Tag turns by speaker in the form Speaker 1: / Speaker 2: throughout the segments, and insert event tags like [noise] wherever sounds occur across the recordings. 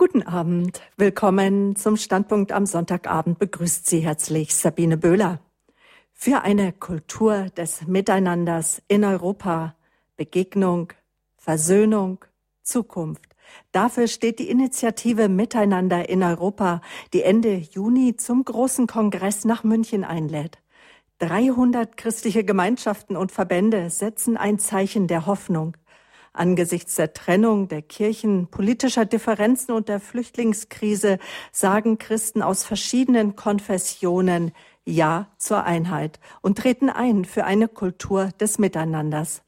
Speaker 1: Guten Abend. Willkommen zum Standpunkt am Sonntagabend. Begrüßt Sie herzlich Sabine Böhler. Für eine Kultur des Miteinanders in Europa, Begegnung, Versöhnung, Zukunft. Dafür steht die Initiative Miteinander in Europa, die Ende Juni zum großen Kongress nach München einlädt. 300 christliche Gemeinschaften und Verbände setzen ein Zeichen der Hoffnung. Angesichts der Trennung der Kirchen, politischer Differenzen und der Flüchtlingskrise sagen Christen aus verschiedenen Konfessionen Ja zur Einheit und treten ein für eine Kultur des Miteinanders.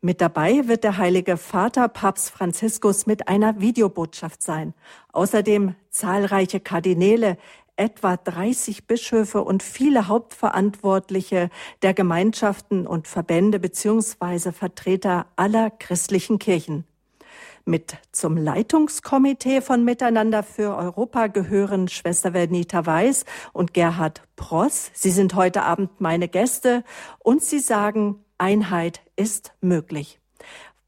Speaker 1: Mit dabei wird der Heilige Vater Papst Franziskus mit einer Videobotschaft sein. Außerdem zahlreiche Kardinäle, etwa 30 Bischöfe und viele Hauptverantwortliche der Gemeinschaften und Verbände beziehungsweise Vertreter aller christlichen Kirchen. Mit zum Leitungskomitee von Miteinander für Europa gehören Schwester Vernita Weiß und Gerhard Pross. Sie sind heute Abend meine Gäste und sie sagen, Einheit ist möglich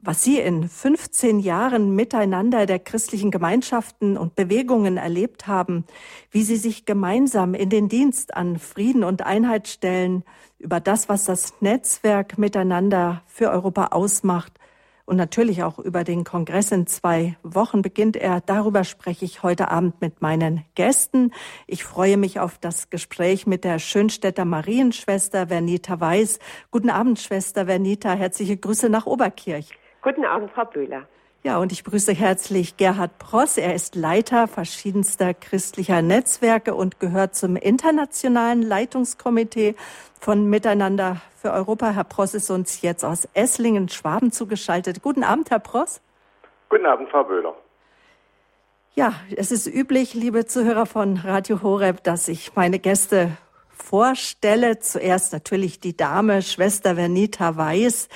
Speaker 1: was Sie in 15 Jahren miteinander der christlichen Gemeinschaften und Bewegungen erlebt haben, wie Sie sich gemeinsam in den Dienst an Frieden und Einheit stellen, über das, was das Netzwerk miteinander für Europa ausmacht und natürlich auch über den Kongress in zwei Wochen beginnt er. Darüber spreche ich heute Abend mit meinen Gästen. Ich freue mich auf das Gespräch mit der Schönstädter Marienschwester Vernita Weiß. Guten Abend, Schwester Vernita. Herzliche Grüße nach Oberkirch.
Speaker 2: Guten Abend, Frau Böhler.
Speaker 1: Ja, und ich begrüße herzlich Gerhard Pross. Er ist Leiter verschiedenster christlicher Netzwerke und gehört zum internationalen Leitungskomitee von Miteinander für Europa. Herr Pross ist uns jetzt aus Esslingen, Schwaben zugeschaltet. Guten Abend, Herr Pross.
Speaker 3: Guten Abend, Frau Böhler.
Speaker 1: Ja, es ist üblich, liebe Zuhörer von Radio Horeb, dass ich meine Gäste vorstelle. Zuerst natürlich die Dame, Schwester Vernita Weiß.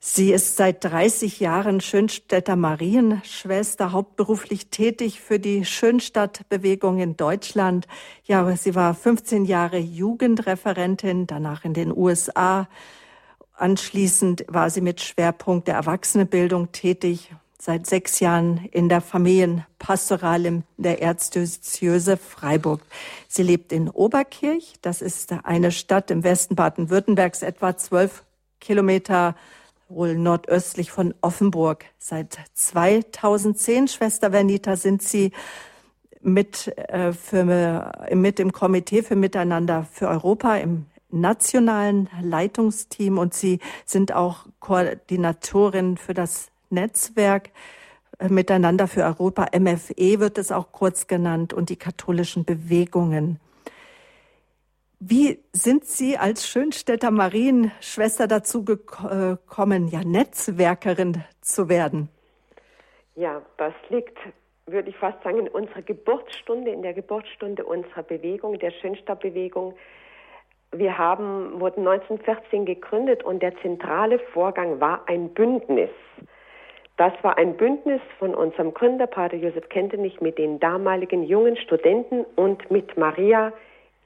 Speaker 1: Sie ist seit 30 Jahren Schönstädter Marienschwester, hauptberuflich tätig für die Schönstadtbewegung in Deutschland. Ja, sie war 15 Jahre Jugendreferentin, danach in den USA. Anschließend war sie mit Schwerpunkt der Erwachsenenbildung tätig, seit sechs Jahren in der Familienpastoral in der Erzdiözese Freiburg. Sie lebt in Oberkirch, das ist eine Stadt im Westen Baden-Württembergs, etwa zwölf Kilometer wohl nordöstlich von Offenburg. Seit 2010, Schwester Vernita, sind Sie mit, äh, für, mit im Komitee für Miteinander für Europa im nationalen Leitungsteam und Sie sind auch Koordinatorin für das Netzwerk äh, Miteinander für Europa, MFE wird es auch kurz genannt, und die katholischen Bewegungen. Wie sind Sie als Schönstädter Marienschwester dazu gekommen, ja Netzwerkerin zu werden?
Speaker 2: Ja, das liegt, würde ich fast sagen, in unserer Geburtsstunde, in der Geburtsstunde unserer Bewegung, der Schönstadtbewegung. Wir haben, wurden 1914 gegründet und der zentrale Vorgang war ein Bündnis. Das war ein Bündnis von unserem Gründer, Pater Josef Kentenich, mit den damaligen jungen Studenten und mit Maria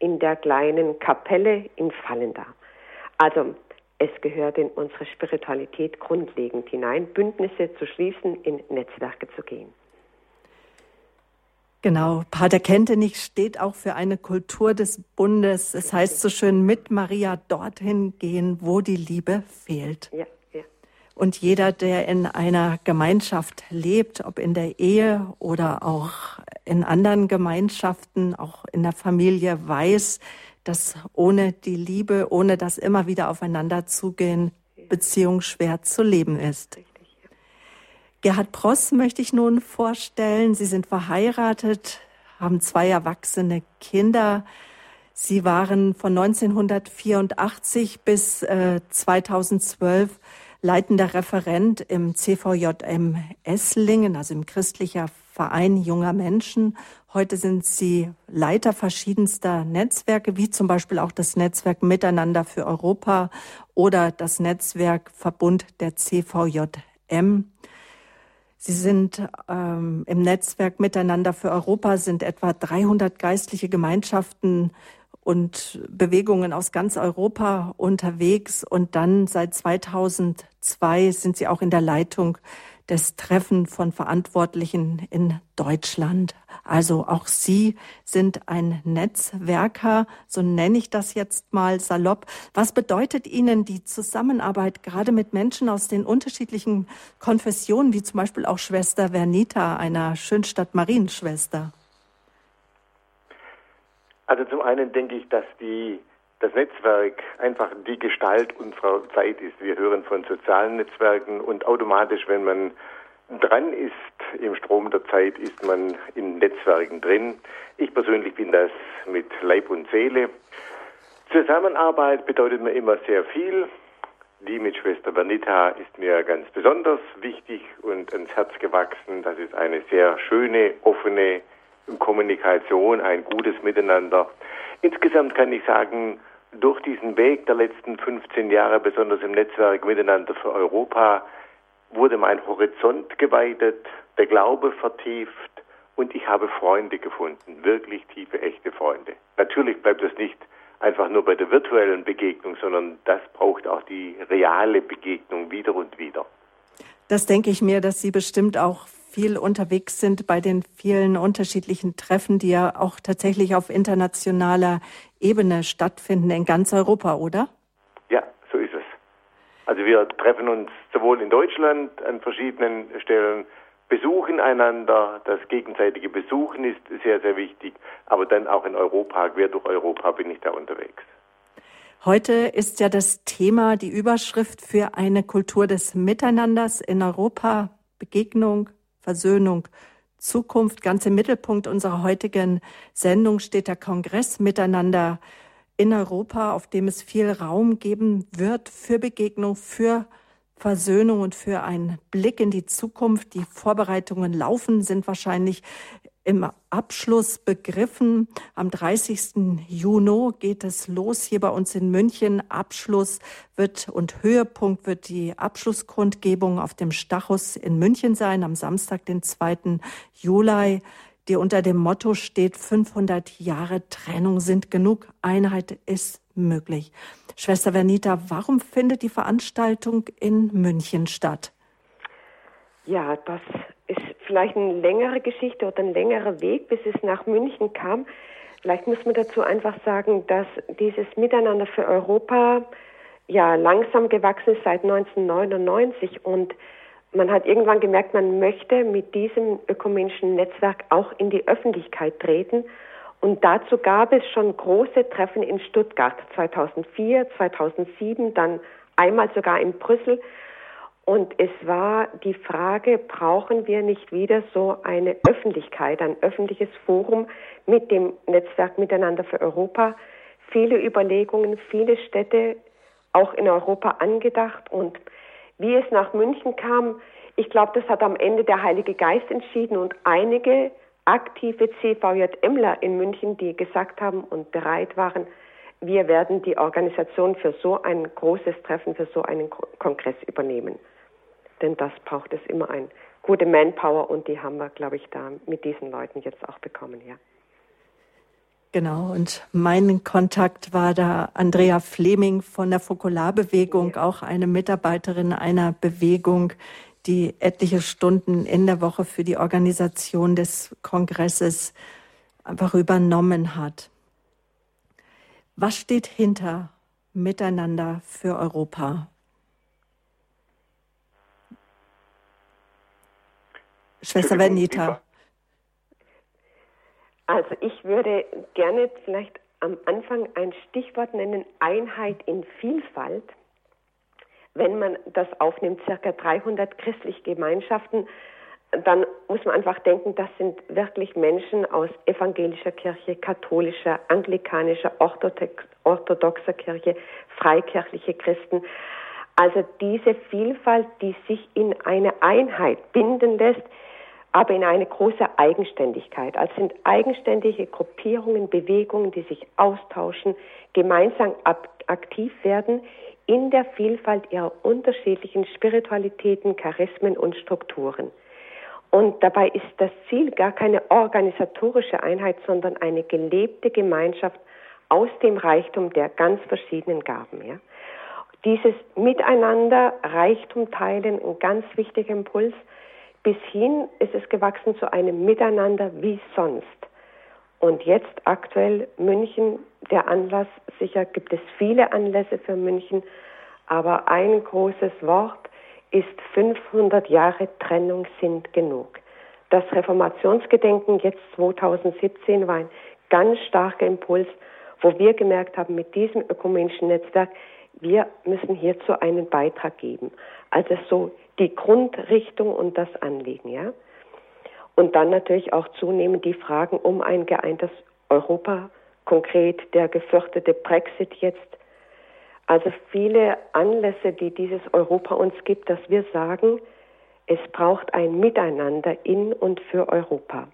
Speaker 2: in der kleinen Kapelle in Fallenda. Also es gehört in unsere Spiritualität grundlegend hinein, Bündnisse zu schließen, in Netzwerke zu gehen.
Speaker 1: Genau, Pater Kentenich steht auch für eine Kultur des Bundes. Es heißt so schön, mit Maria dorthin gehen, wo die Liebe fehlt. Ja. Und jeder, der in einer Gemeinschaft lebt, ob in der Ehe oder auch in anderen Gemeinschaften, auch in der Familie, weiß, dass ohne die Liebe, ohne das immer wieder aufeinander zugehen, Beziehung schwer zu leben ist. Gerhard Pross möchte ich nun vorstellen. Sie sind verheiratet, haben zwei erwachsene Kinder. Sie waren von 1984 bis äh, 2012 leitender Referent im CVJM Esslingen, also im christlicher Verein junger Menschen. Heute sind Sie Leiter verschiedenster Netzwerke, wie zum Beispiel auch das Netzwerk Miteinander für Europa oder das Netzwerk Verbund der CVJM. Sie sind ähm, im Netzwerk Miteinander für Europa sind etwa 300 geistliche Gemeinschaften und Bewegungen aus ganz Europa unterwegs. Und dann seit 2002 sind sie auch in der Leitung des Treffen von Verantwortlichen in Deutschland. Also auch Sie sind ein Netzwerker, so nenne ich das jetzt mal salopp. Was bedeutet Ihnen die Zusammenarbeit gerade mit Menschen aus den unterschiedlichen Konfessionen, wie zum Beispiel auch Schwester Vernita, einer Schönstadt Marienschwester?
Speaker 3: Also zum einen denke ich, dass die das Netzwerk einfach die Gestalt unserer Zeit ist. Wir hören von sozialen Netzwerken und automatisch, wenn man dran ist im Strom der Zeit, ist man in Netzwerken drin. Ich persönlich bin das mit Leib und Seele. Zusammenarbeit bedeutet mir immer sehr viel. Die mit Schwester Bernita ist mir ganz besonders wichtig und ans Herz gewachsen. Das ist eine sehr schöne, offene Kommunikation, ein gutes Miteinander. Insgesamt kann ich sagen, durch diesen Weg der letzten 15 Jahre, besonders im Netzwerk Miteinander für Europa, wurde mein Horizont geweitet, der Glaube vertieft und ich habe Freunde gefunden, wirklich tiefe, echte Freunde. Natürlich bleibt es nicht einfach nur bei der virtuellen Begegnung, sondern das braucht auch die reale Begegnung wieder und wieder.
Speaker 1: Das denke ich mir, dass Sie bestimmt auch viel unterwegs sind bei den vielen unterschiedlichen Treffen, die ja auch tatsächlich auf internationaler Ebene stattfinden in ganz Europa, oder?
Speaker 3: Ja, so ist es. Also wir treffen uns sowohl in Deutschland an verschiedenen Stellen, besuchen einander, das gegenseitige Besuchen ist sehr, sehr wichtig, aber dann auch in Europa, quer durch Europa bin ich da unterwegs.
Speaker 1: Heute ist ja das Thema, die Überschrift für eine Kultur des Miteinanders in Europa, Begegnung, Versöhnung, Zukunft. Ganz im Mittelpunkt unserer heutigen Sendung steht der Kongress miteinander in Europa, auf dem es viel Raum geben wird für Begegnung, für Versöhnung und für einen Blick in die Zukunft. Die Vorbereitungen laufen, sind wahrscheinlich im Abschluss begriffen. Am 30. Juni geht es los hier bei uns in München. Abschluss wird und Höhepunkt wird die Abschlusskundgebung auf dem Stachus in München sein, am Samstag, den 2. Juli, die unter dem Motto steht, 500 Jahre Trennung sind genug, Einheit ist möglich. Schwester Vernita, warum findet die Veranstaltung in München statt?
Speaker 2: Ja, das ist vielleicht eine längere Geschichte oder ein längerer Weg, bis es nach München kam. Vielleicht muss man dazu einfach sagen, dass dieses Miteinander für Europa ja langsam gewachsen ist seit 1999 und man hat irgendwann gemerkt, man möchte mit diesem ökumenischen Netzwerk auch in die Öffentlichkeit treten. Und dazu gab es schon große Treffen in Stuttgart 2004, 2007, dann einmal sogar in Brüssel. Und es war die Frage, brauchen wir nicht wieder so eine Öffentlichkeit, ein öffentliches Forum mit dem Netzwerk Miteinander für Europa? Viele Überlegungen, viele Städte auch in Europa angedacht. Und wie es nach München kam, ich glaube, das hat am Ende der Heilige Geist entschieden und einige aktive CVJMler in München, die gesagt haben und bereit waren, wir werden die Organisation für so ein großes Treffen, für so einen Kongress übernehmen. Denn das braucht es immer ein gute Manpower und die haben wir, glaube ich, da mit diesen Leuten jetzt auch bekommen, ja.
Speaker 1: Genau, und mein Kontakt war da Andrea Fleming von der Fokularbewegung, ja. auch eine Mitarbeiterin einer Bewegung, die etliche Stunden in der Woche für die Organisation des Kongresses einfach übernommen hat. Was steht hinter Miteinander für Europa? Schwester Venita.
Speaker 2: Also ich würde gerne vielleicht am Anfang ein Stichwort nennen, Einheit in Vielfalt. Wenn man das aufnimmt, circa 300 christliche Gemeinschaften, dann muss man einfach denken, das sind wirklich Menschen aus evangelischer Kirche, katholischer, anglikanischer, orthodoxer Kirche, freikirchliche Christen. Also diese Vielfalt, die sich in eine Einheit binden lässt, aber in eine große Eigenständigkeit. Also sind eigenständige Gruppierungen, Bewegungen, die sich austauschen, gemeinsam aktiv werden in der Vielfalt ihrer unterschiedlichen Spiritualitäten, Charismen und Strukturen. Und dabei ist das Ziel gar keine organisatorische Einheit, sondern eine gelebte Gemeinschaft aus dem Reichtum der ganz verschiedenen Gaben. Ja? Dieses Miteinander, Reichtum teilen, ein ganz wichtiger Impuls – Bis hin ist es gewachsen zu einem Miteinander wie sonst. Und jetzt aktuell München, der Anlass, sicher gibt es viele Anlässe für München, aber ein großes Wort ist 500 Jahre Trennung sind genug. Das Reformationsgedenken jetzt 2017 war ein ganz starker Impuls, wo wir gemerkt haben, mit diesem ökumenischen Netzwerk, wir müssen hierzu einen Beitrag geben. Also so die Grundrichtung und das Anliegen, ja. Und dann natürlich auch zunehmend die Fragen um ein geeintes Europa, konkret der gefürchtete Brexit jetzt. Also viele Anlässe, die dieses Europa uns gibt, dass wir sagen, es braucht ein Miteinander in und für Europa.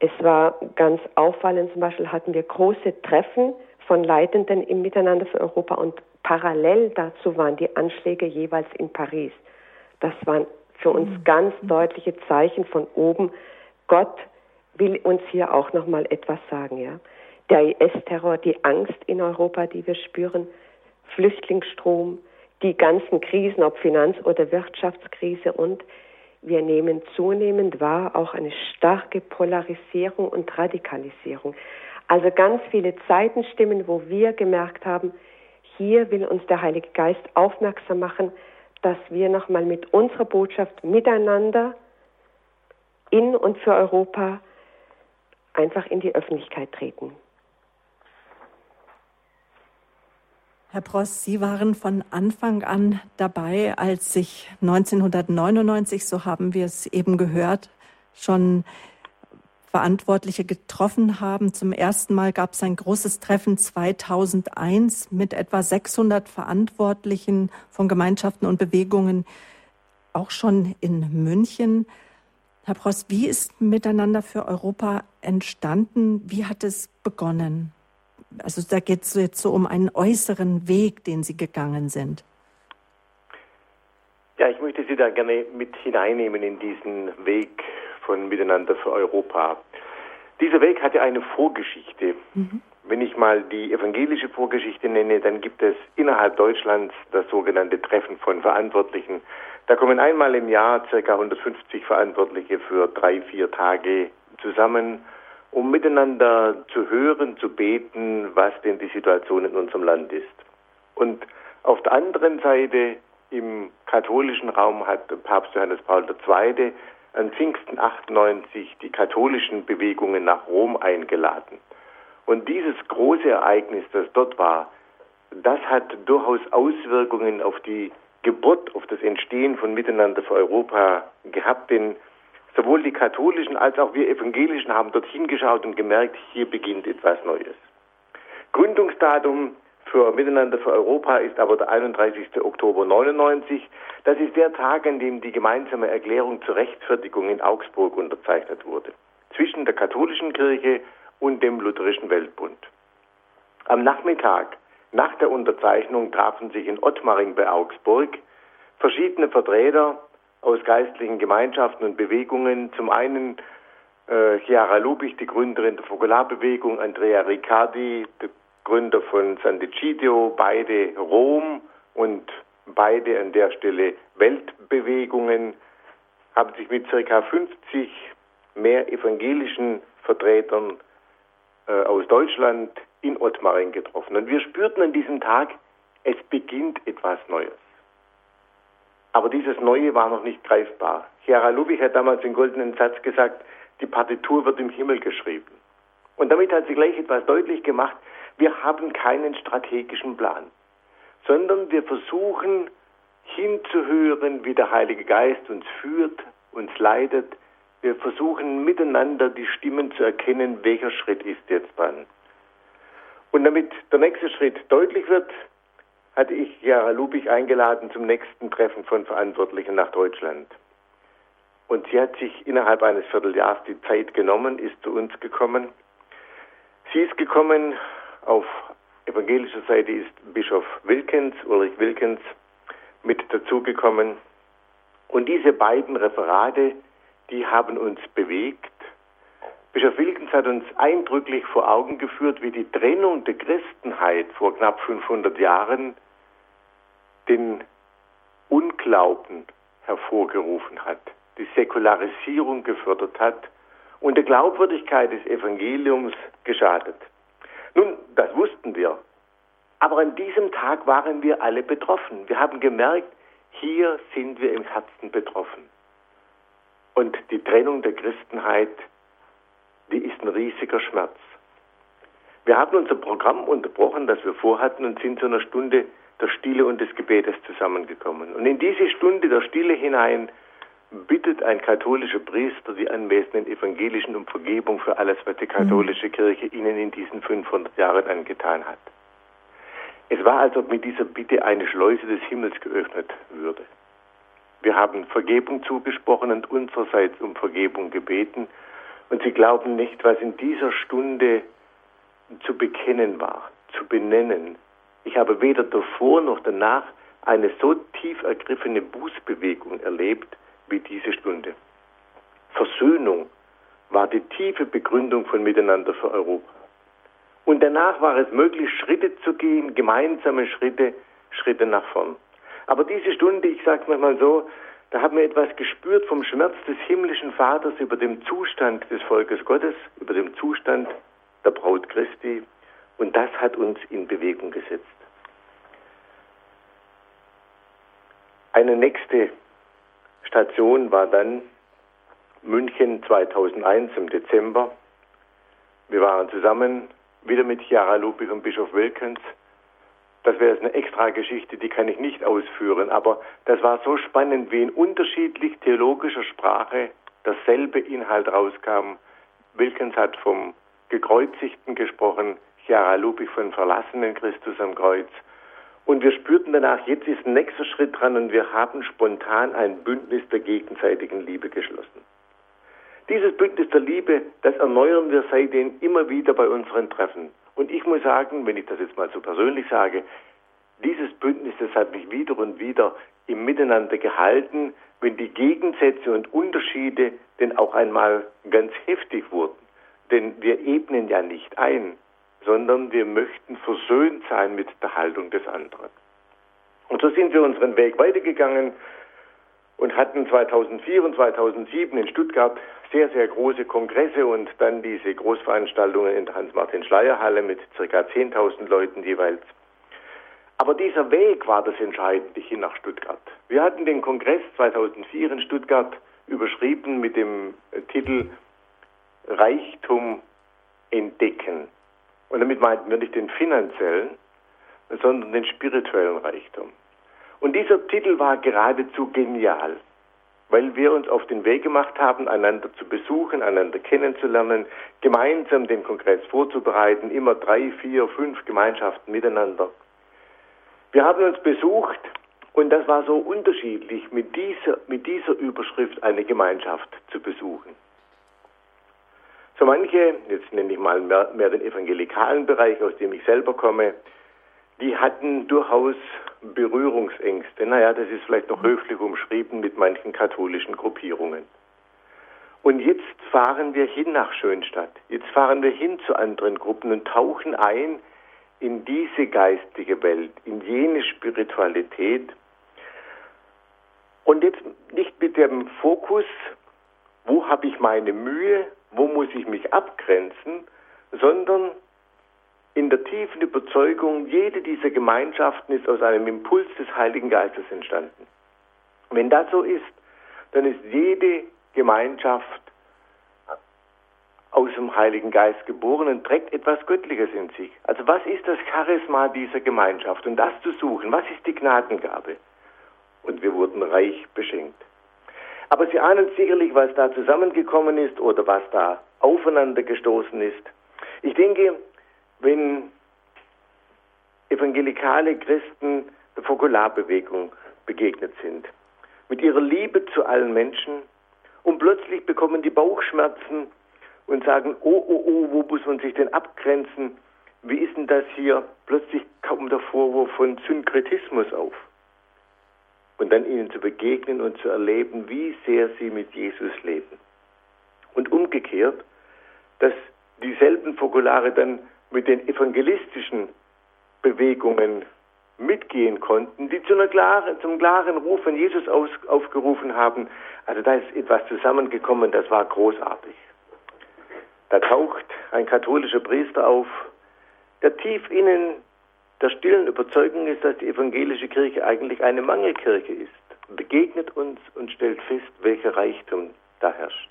Speaker 2: Es war ganz auffallend, zum Beispiel hatten wir große Treffen von Leitenden im Miteinander für Europa und parallel dazu waren die Anschläge jeweils in Paris. Das waren für uns mhm. ganz deutliche Zeichen von oben. Gott will uns hier auch noch mal etwas sagen, ja. Der IS-Terror, die Angst in Europa, die wir spüren, Flüchtlingsstrom, die ganzen Krisen, ob Finanz- oder Wirtschaftskrise und wir nehmen zunehmend wahr auch eine starke Polarisierung und Radikalisierung. Also ganz viele Zeitenstimmen, wo wir gemerkt haben, hier will uns der Heilige Geist aufmerksam machen, dass wir nochmal mit unserer Botschaft miteinander in und für Europa einfach in die Öffentlichkeit treten.
Speaker 1: Herr Pross, Sie waren von Anfang an dabei, als sich 1999, so haben wir es eben gehört, schon Verantwortliche getroffen haben. Zum ersten Mal gab es ein großes Treffen 2001 mit etwa 600 Verantwortlichen von Gemeinschaften und Bewegungen, auch schon in München. Herr Pross, wie ist Miteinander für Europa entstanden? Wie hat es begonnen? Also da geht es jetzt so um einen äußeren Weg, den Sie gegangen sind.
Speaker 3: Ja, ich möchte Sie da gerne mit hineinnehmen in diesen Weg von Miteinander für Europa. Dieser Weg hat ja eine Vorgeschichte. Mhm. Wenn ich mal die evangelische Vorgeschichte nenne, dann gibt es innerhalb Deutschlands das sogenannte Treffen von Verantwortlichen. Da kommen einmal im Jahr ca. 150 Verantwortliche für drei, vier Tage zusammen, um miteinander zu hören, zu beten, was denn die Situation in unserem Land ist. Und auf der anderen Seite im katholischen Raum hat Papst Johannes Paul II an Pfingsten 98 die katholischen Bewegungen nach Rom eingeladen. Und dieses große Ereignis, das dort war, das hat durchaus Auswirkungen auf die Geburt, auf das Entstehen von Miteinander für Europa gehabt, denn sowohl die katholischen als auch wir evangelischen haben dorthin geschaut und gemerkt, hier beginnt etwas Neues. Gründungsdatum für Miteinander für Europa ist aber der 31. Oktober 99. Das ist der Tag, an dem die gemeinsame Erklärung zur Rechtfertigung in Augsburg unterzeichnet wurde. Zwischen der katholischen Kirche und dem Lutherischen Weltbund. Am Nachmittag nach der Unterzeichnung trafen sich in Ottmaring bei Augsburg verschiedene Vertreter aus geistlichen Gemeinschaften und Bewegungen. Zum einen äh, Chiara Lubich, die Gründerin der Fokularbewegung, Andrea Riccardi, der Gründer von Sant'Egidio, beide Rom und beide an der Stelle Weltbewegungen, haben sich mit ca. 50 mehr evangelischen Vertretern äh, aus Deutschland in Ottmaring getroffen. Und wir spürten an diesem Tag, es beginnt etwas Neues. Aber dieses Neue war noch nicht greifbar. Chiara Lubich hat damals den goldenen Satz gesagt, die Partitur wird im Himmel geschrieben. Und damit hat sie gleich etwas deutlich gemacht, wir haben keinen strategischen Plan, sondern wir versuchen hinzuhören, wie der Heilige Geist uns führt, uns leitet. Wir versuchen miteinander die Stimmen zu erkennen, welcher Schritt ist jetzt dran. Und damit der nächste Schritt deutlich wird, hatte ich Jara Lubich eingeladen zum nächsten Treffen von Verantwortlichen nach Deutschland. Und sie hat sich innerhalb eines Vierteljahres die Zeit genommen, ist zu uns gekommen. Sie ist gekommen auf evangelischer Seite ist Bischof Wilkens, Ulrich Wilkens, mit dazugekommen. Und diese beiden Referate, die haben uns bewegt. Bischof Wilkens hat uns eindrücklich vor Augen geführt, wie die Trennung der Christenheit vor knapp 500 Jahren den Unglauben hervorgerufen hat, die Säkularisierung gefördert hat und der Glaubwürdigkeit des Evangeliums geschadet. Nun, das wussten wir. Aber an diesem Tag waren wir alle betroffen. Wir haben gemerkt, hier sind wir im Herzen betroffen. Und die Trennung der Christenheit, die ist ein riesiger Schmerz. Wir haben unser Programm unterbrochen, das wir vorhatten, und sind zu einer Stunde der Stille und des Gebetes zusammengekommen. Und in diese Stunde der Stille hinein bittet ein katholischer Priester die anwesenden Evangelischen um Vergebung für alles, was die katholische Kirche ihnen in diesen 500 Jahren angetan hat. Es war, als ob mit dieser Bitte eine Schleuse des Himmels geöffnet würde. Wir haben Vergebung zugesprochen und unsererseits um Vergebung gebeten. Und Sie glauben nicht, was in dieser Stunde zu bekennen war, zu benennen. Ich habe weder davor noch danach eine so tief ergriffene Bußbewegung erlebt wie diese Stunde. Versöhnung war die tiefe Begründung von Miteinander für Europa. Und danach war es möglich, Schritte zu gehen, gemeinsame Schritte, Schritte nach vorn. Aber diese Stunde, ich sage es mal so, da haben wir etwas gespürt vom Schmerz des himmlischen Vaters über dem Zustand des Volkes Gottes, über dem Zustand der Braut Christi. Und das hat uns in Bewegung gesetzt. Eine nächste Station war dann München 2001 im Dezember. Wir waren zusammen wieder mit Chiara Ludwig und Bischof Wilkens. Das wäre jetzt eine extra Geschichte, die kann ich nicht ausführen, aber das war so spannend, wie in unterschiedlich theologischer Sprache dasselbe Inhalt rauskam. Wilkens hat vom Gekreuzigten gesprochen, Chiara Ludwig von verlassenen Christus am Kreuz. Und wir spürten danach, jetzt ist ein nächster Schritt dran und wir haben spontan ein Bündnis der gegenseitigen Liebe geschlossen. Dieses Bündnis der Liebe, das erneuern wir seitdem immer wieder bei unseren Treffen. Und ich muss sagen, wenn ich das jetzt mal so persönlich sage, dieses Bündnis, das hat mich wieder und wieder im Miteinander gehalten, wenn die Gegensätze und Unterschiede denn auch einmal ganz heftig wurden. Denn wir ebnen ja nicht ein, sondern wir möchten versöhnt sein mit der Haltung des anderen. Und so sind wir unseren Weg weitergegangen und hatten 2004 und 2007 in Stuttgart sehr, sehr große Kongresse und dann diese Großveranstaltungen in der Hans-Martin-Schleier-Halle mit ca. 10.000 Leuten jeweils. Aber dieser Weg war das Entscheidende hin nach Stuttgart. Wir hatten den Kongress 2004 in Stuttgart überschrieben mit dem Titel Reichtum entdecken. Und damit meinten wir nicht den finanziellen, sondern den spirituellen Reichtum. Und dieser Titel war geradezu genial, weil wir uns auf den Weg gemacht haben, einander zu besuchen, einander kennenzulernen, gemeinsam den Kongress vorzubereiten, immer drei, vier, fünf Gemeinschaften miteinander. Wir haben uns besucht und das war so unterschiedlich, mit dieser, mit dieser Überschrift eine Gemeinschaft zu besuchen. So manche, jetzt nenne ich mal mehr, mehr den evangelikalen Bereich, aus dem ich selber komme, die hatten durchaus Berührungsängste. Naja, das ist vielleicht noch höflich umschrieben mit manchen katholischen Gruppierungen. Und jetzt fahren wir hin nach Schönstadt. Jetzt fahren wir hin zu anderen Gruppen und tauchen ein in diese geistige Welt, in jene Spiritualität. Und jetzt nicht mit dem Fokus, wo habe ich meine Mühe, wo muss ich mich abgrenzen, sondern in der tiefen Überzeugung, jede dieser Gemeinschaften ist aus einem Impuls des Heiligen Geistes entstanden. Wenn das so ist, dann ist jede Gemeinschaft aus dem Heiligen Geist geboren und trägt etwas Göttliches in sich. Also was ist das Charisma dieser Gemeinschaft? Und das zu suchen, was ist die Gnadengabe? Und wir wurden reich beschenkt. Aber Sie ahnen sicherlich, was da zusammengekommen ist oder was da aufeinander gestoßen ist. Ich denke, wenn evangelikale Christen der Fokularbewegung begegnet sind, mit ihrer Liebe zu allen Menschen und plötzlich bekommen die Bauchschmerzen und sagen, oh, oh, oh, wo muss man sich denn abgrenzen? Wie ist denn das hier? Plötzlich kommt der Vorwurf von Synkretismus auf und dann ihnen zu begegnen und zu erleben, wie sehr sie mit Jesus leben. Und umgekehrt, dass dieselben Fokulare dann mit den evangelistischen Bewegungen mitgehen konnten, die zu einer klaren, zum klaren Ruf von Jesus aus, aufgerufen haben, Also da ist etwas zusammengekommen, das war großartig. Da taucht ein katholischer Priester auf, der tief innen der stillen Überzeugung ist, dass die evangelische Kirche eigentlich eine Mangelkirche ist, begegnet uns und stellt fest, welcher Reichtum da herrscht.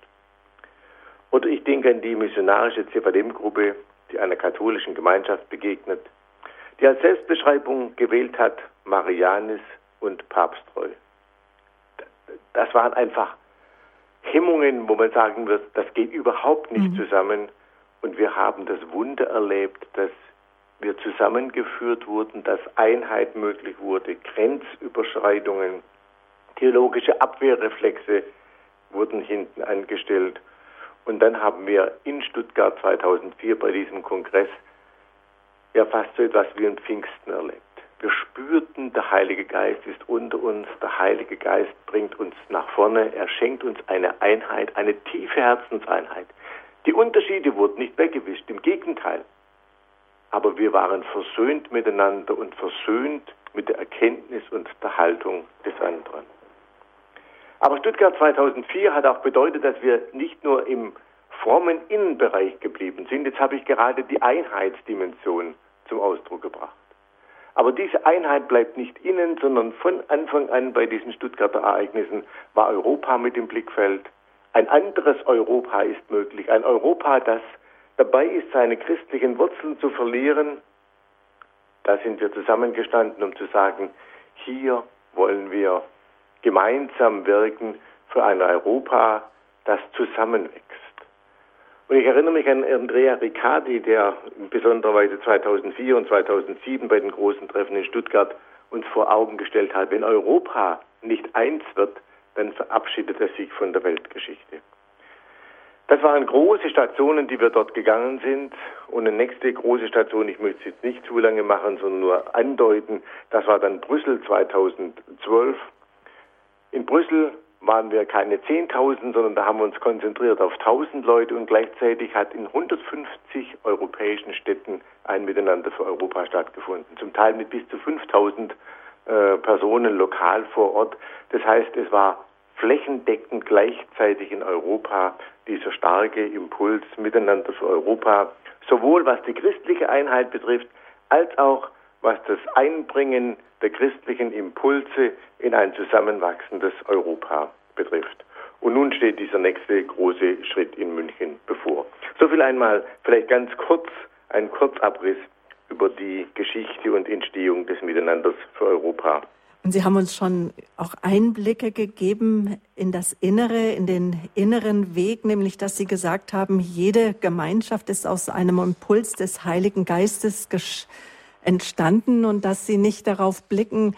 Speaker 3: Oder ich denke an die missionarische Zephadem-Gruppe, die einer katholischen Gemeinschaft begegnet, die als Selbstbeschreibung gewählt hat Marianis und Papsttreu. Das waren einfach Hemmungen, wo man sagen wird, das geht überhaupt nicht mhm. zusammen. Und wir haben das Wunder erlebt, dass wir zusammengeführt wurden, dass Einheit möglich wurde, Grenzüberschreitungen, theologische Abwehrreflexe wurden hinten angestellt. Und dann haben wir in Stuttgart 2004 bei diesem Kongress ja fast so etwas wie ein Pfingsten erlebt. Wir spürten, der Heilige Geist ist unter uns, der Heilige Geist bringt uns nach vorne, er schenkt uns eine Einheit, eine tiefe Herzenseinheit. Die Unterschiede wurden nicht weggewischt, im Gegenteil aber wir waren versöhnt miteinander und versöhnt mit der Erkenntnis und der Haltung des anderen. Aber Stuttgart 2004 hat auch bedeutet, dass wir nicht nur im frommen Innenbereich geblieben sind. Jetzt habe ich gerade die Einheitsdimension zum Ausdruck gebracht. Aber diese Einheit bleibt nicht innen, sondern von Anfang an bei diesen Stuttgarter Ereignissen war Europa mit im Blickfeld. Ein anderes Europa ist möglich. Ein Europa, das dabei ist, seine christlichen Wurzeln zu verlieren, da sind wir zusammengestanden, um zu sagen, hier wollen wir gemeinsam wirken für ein Europa, das zusammenwächst. Und ich erinnere mich an Andrea Riccardi, der in besonderer Weise 2004 und 2007 bei den großen Treffen in Stuttgart uns vor Augen gestellt hat, wenn Europa nicht eins wird, dann verabschiedet er sich von der Weltgeschichte. Das waren große Stationen, die wir dort gegangen sind. Und eine nächste große Station, ich möchte es jetzt nicht zu lange machen, sondern nur andeuten, das war dann Brüssel 2012. In Brüssel waren wir keine 10.000, sondern da haben wir uns konzentriert auf 1.000 Leute und gleichzeitig hat in 150 europäischen Städten ein Miteinander für Europa stattgefunden. Zum Teil mit bis zu 5.000 äh, Personen lokal vor Ort. Das heißt, es war flächendeckend gleichzeitig in Europa dieser starke Impuls miteinander für Europa, sowohl was die christliche Einheit betrifft, als auch was das Einbringen der christlichen Impulse in ein zusammenwachsendes Europa betrifft. Und nun steht dieser nächste große Schritt in München bevor. So viel einmal, vielleicht ganz kurz, ein Kurzabriss über die Geschichte und Entstehung des Miteinanders für Europa.
Speaker 1: Und Sie haben uns schon auch Einblicke gegeben in das Innere, in den inneren Weg, nämlich dass Sie gesagt haben, jede Gemeinschaft ist aus einem Impuls des Heiligen Geistes entstanden und dass Sie nicht darauf blicken,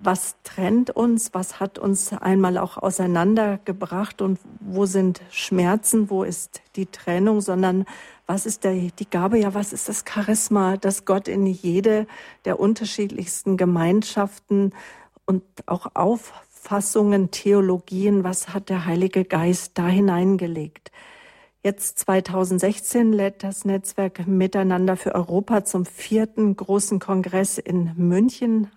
Speaker 1: was trennt uns, was hat uns einmal auch auseinandergebracht und wo sind Schmerzen, wo ist die Trennung, sondern was ist der, die Gabe, ja, was ist das Charisma, das Gott in jede der unterschiedlichsten Gemeinschaften und auch Auffassungen, Theologien, was hat der Heilige Geist da hineingelegt. Jetzt 2016 lädt das Netzwerk Miteinander für Europa zum vierten großen Kongress in München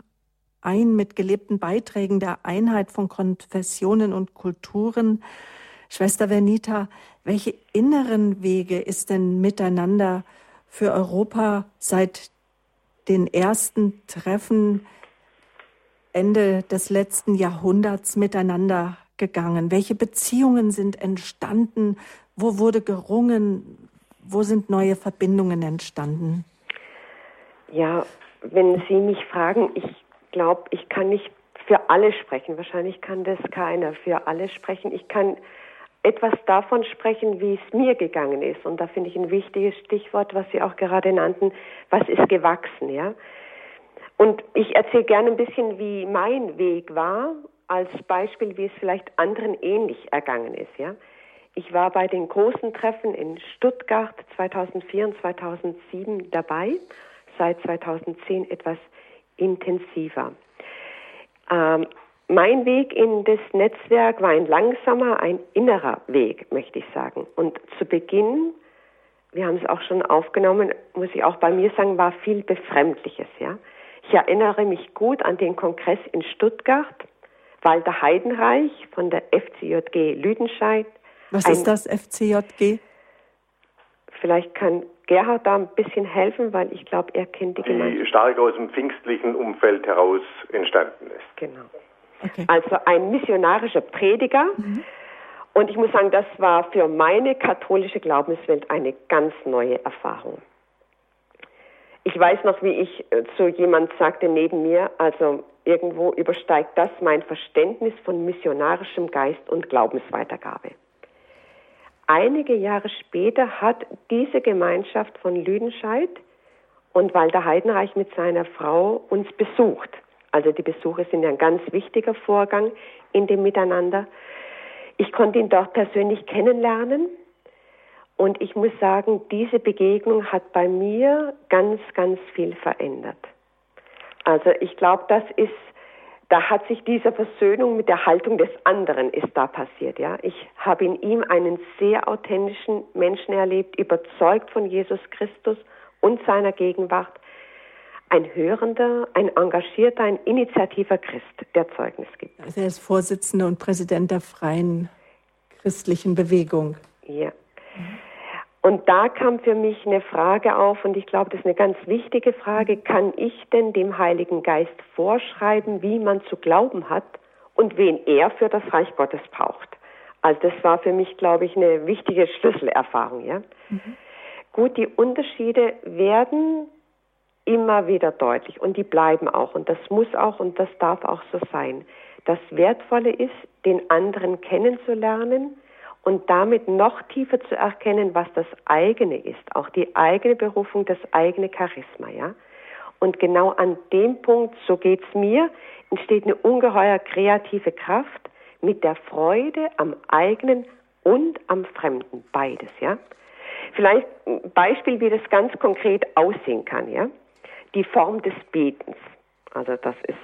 Speaker 1: ein mit gelebten Beiträgen der Einheit von Konfessionen und Kulturen. Schwester Vernita, welche inneren Wege ist denn Miteinander für Europa seit den ersten Treffen Ende des letzten Jahrhunderts miteinander gegangen? Welche Beziehungen sind entstanden? Wo wurde gerungen? Wo sind neue Verbindungen entstanden?
Speaker 2: Ja, wenn Sie mich fragen, ich glaube, ich kann nicht für alle sprechen. Wahrscheinlich kann das keiner für alle sprechen. Ich kann etwas davon sprechen, wie es mir gegangen ist. Und da finde ich ein wichtiges Stichwort, was Sie auch gerade nannten. Was ist gewachsen, ja? Und ich erzähle gerne ein bisschen, wie mein Weg war, als Beispiel, wie es vielleicht anderen ähnlich ergangen ist. Ja? Ich war bei den großen Treffen in Stuttgart 2004 und 2007 dabei, seit 2010 etwas intensiver. Ähm, mein Weg in das Netzwerk war ein langsamer, ein innerer Weg, möchte ich sagen. Und zu Beginn, wir haben es auch schon aufgenommen, muss ich auch bei mir sagen, war viel Befremdliches, ja. Ich erinnere mich gut an den Kongress in Stuttgart, Walter Heidenreich von der FCJG Lüdenscheid.
Speaker 1: Was ein, ist das FCJG?
Speaker 2: Vielleicht kann Gerhard da ein bisschen helfen, weil ich glaube, er kennt die,
Speaker 3: die Gemeinde. Die stark aus dem pfingstlichen Umfeld heraus entstanden ist.
Speaker 2: Genau. Okay. Also ein missionarischer Prediger. Mhm. Und ich muss sagen, das war für meine katholische Glaubenswelt eine ganz neue Erfahrung. Ich weiß noch, wie ich äh, zu jemand sagte neben mir, also irgendwo übersteigt das mein Verständnis von missionarischem Geist und Glaubensweitergabe. Einige Jahre später hat diese Gemeinschaft von Lüdenscheid und Walter Heidenreich mit seiner Frau uns besucht. Also die Besuche sind ja ein ganz wichtiger Vorgang in dem Miteinander. Ich konnte ihn dort persönlich kennenlernen und ich muss sagen, diese Begegnung hat bei mir ganz, ganz viel verändert. Also ich glaube, das ist, da hat sich diese Versöhnung mit der Haltung des anderen ist da passiert, ja. Ich habe in ihm einen sehr authentischen Menschen erlebt, überzeugt von Jesus Christus und seiner Gegenwart. Ein hörender, ein engagierter, ein initiativer Christ, der Zeugnis gibt.
Speaker 1: Also er ist Vorsitzender und Präsident der Freien Christlichen Bewegung.
Speaker 2: Ja. Und da kam für mich eine Frage auf, und ich glaube, das ist eine ganz wichtige Frage. Kann ich denn dem Heiligen Geist vorschreiben, wie man zu glauben hat und wen er für das Reich Gottes braucht? Also das war für mich, glaube ich, eine wichtige Schlüsselerfahrung. Ja? Mhm. Gut, die Unterschiede werden immer wieder deutlich und die bleiben auch und das muss auch und das darf auch so sein. Das Wertvolle ist, den anderen kennenzulernen, und damit noch tiefer zu erkennen, was das eigene ist, auch die eigene Berufung, das eigene Charisma, ja. Und genau an dem Punkt, so geht's mir, entsteht eine ungeheuer kreative Kraft mit der Freude am eigenen und am Fremden, beides, ja. Vielleicht ein Beispiel, wie das ganz konkret aussehen kann, ja. Die Form des Betens. Also das ist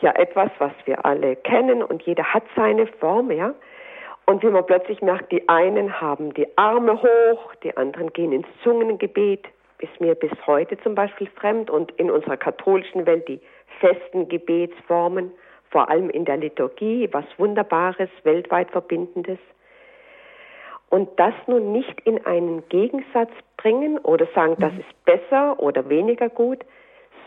Speaker 2: ja etwas, was wir alle kennen und jeder hat seine Form, ja. Und wie man plötzlich merkt, die einen haben die Arme hoch, die anderen gehen ins Zungengebet, ist mir bis heute zum Beispiel fremd und in unserer katholischen Welt die festen Gebetsformen, vor allem in der Liturgie, was Wunderbares, weltweit Verbindendes. Und das nun nicht in einen Gegensatz bringen oder sagen, das mhm. ist besser oder weniger gut,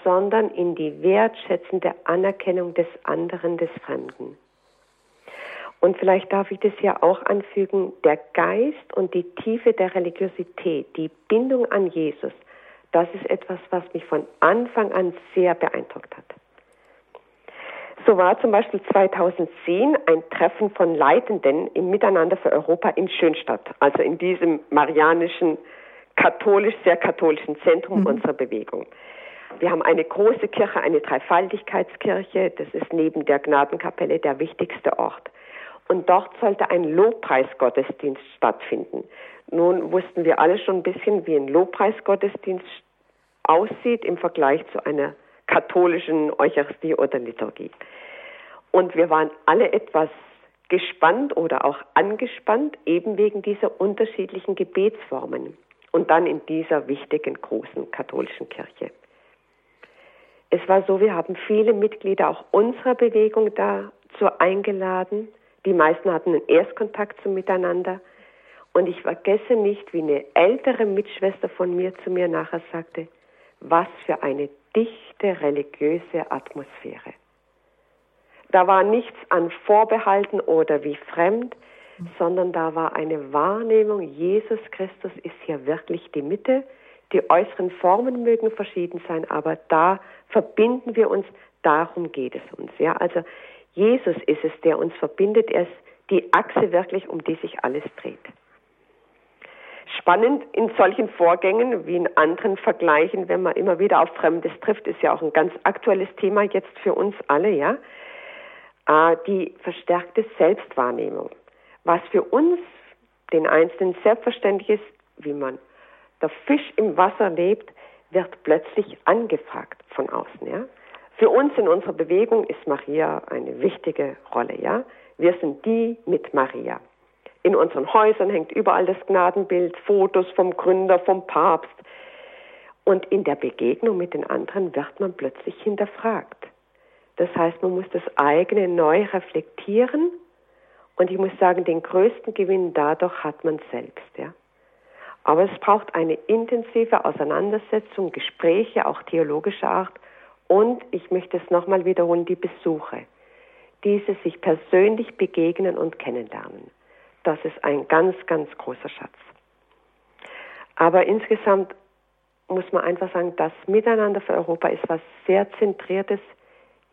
Speaker 2: sondern in die wertschätzende Anerkennung des anderen, des Fremden. Und vielleicht darf ich das ja auch anfügen, der Geist und die Tiefe der Religiosität, die Bindung an Jesus, das ist etwas, was mich von Anfang an sehr beeindruckt hat. So war zum Beispiel 2010 ein Treffen von Leitenden im Miteinander für Europa in Schönstadt, also in diesem marianischen, katholisch, sehr katholischen Zentrum mhm. unserer Bewegung. Wir haben eine große Kirche, eine Dreifaltigkeitskirche. Das ist neben der Gnadenkapelle der wichtigste Ort und dort sollte ein Lobpreisgottesdienst stattfinden. Nun wussten wir alle schon ein bisschen, wie ein Lobpreisgottesdienst aussieht im Vergleich zu einer katholischen Eucharistie oder Liturgie. Und wir waren alle etwas gespannt oder auch angespannt, eben wegen dieser unterschiedlichen Gebetsformen und dann in dieser wichtigen großen katholischen Kirche. Es war so, wir haben viele Mitglieder auch unserer Bewegung dazu eingeladen die meisten hatten einen Erstkontakt zum Miteinander. Und ich vergesse nicht, wie eine ältere Mitschwester von mir zu mir nachher sagte, was für eine dichte religiöse Atmosphäre. Da war nichts an Vorbehalten oder wie fremd, sondern da war eine Wahrnehmung, Jesus Christus ist hier wirklich die Mitte. Die äußeren Formen mögen verschieden sein, aber da verbinden wir uns, darum geht es uns. Ja, also Jesus ist es, der uns verbindet. Er ist die Achse wirklich, um die sich alles dreht. Spannend in solchen Vorgängen wie in anderen Vergleichen, wenn man immer wieder auf Fremdes trifft, ist ja auch ein ganz aktuelles Thema jetzt für uns alle, ja. Äh, die verstärkte Selbstwahrnehmung. Was für uns, den Einzelnen, selbstverständlich ist, wie man der Fisch im Wasser lebt, wird plötzlich angefragt von außen, ja. Für uns in unserer Bewegung ist Maria eine wichtige Rolle, ja. Wir sind die mit Maria. In unseren Häusern hängt überall das Gnadenbild, Fotos vom Gründer, vom Papst. Und in der Begegnung mit den anderen wird man plötzlich hinterfragt. Das heißt, man muss das eigene neu reflektieren und ich muss sagen, den größten Gewinn dadurch hat man selbst. Ja? Aber es braucht eine intensive Auseinandersetzung, Gespräche, auch theologischer Art und ich möchte es nochmal wiederholen, die Besuche. Diese sich persönlich begegnen und kennenlernen. Das ist ein ganz, ganz großer Schatz. Aber insgesamt muss man einfach sagen, das Miteinander für Europa ist was sehr Zentriertes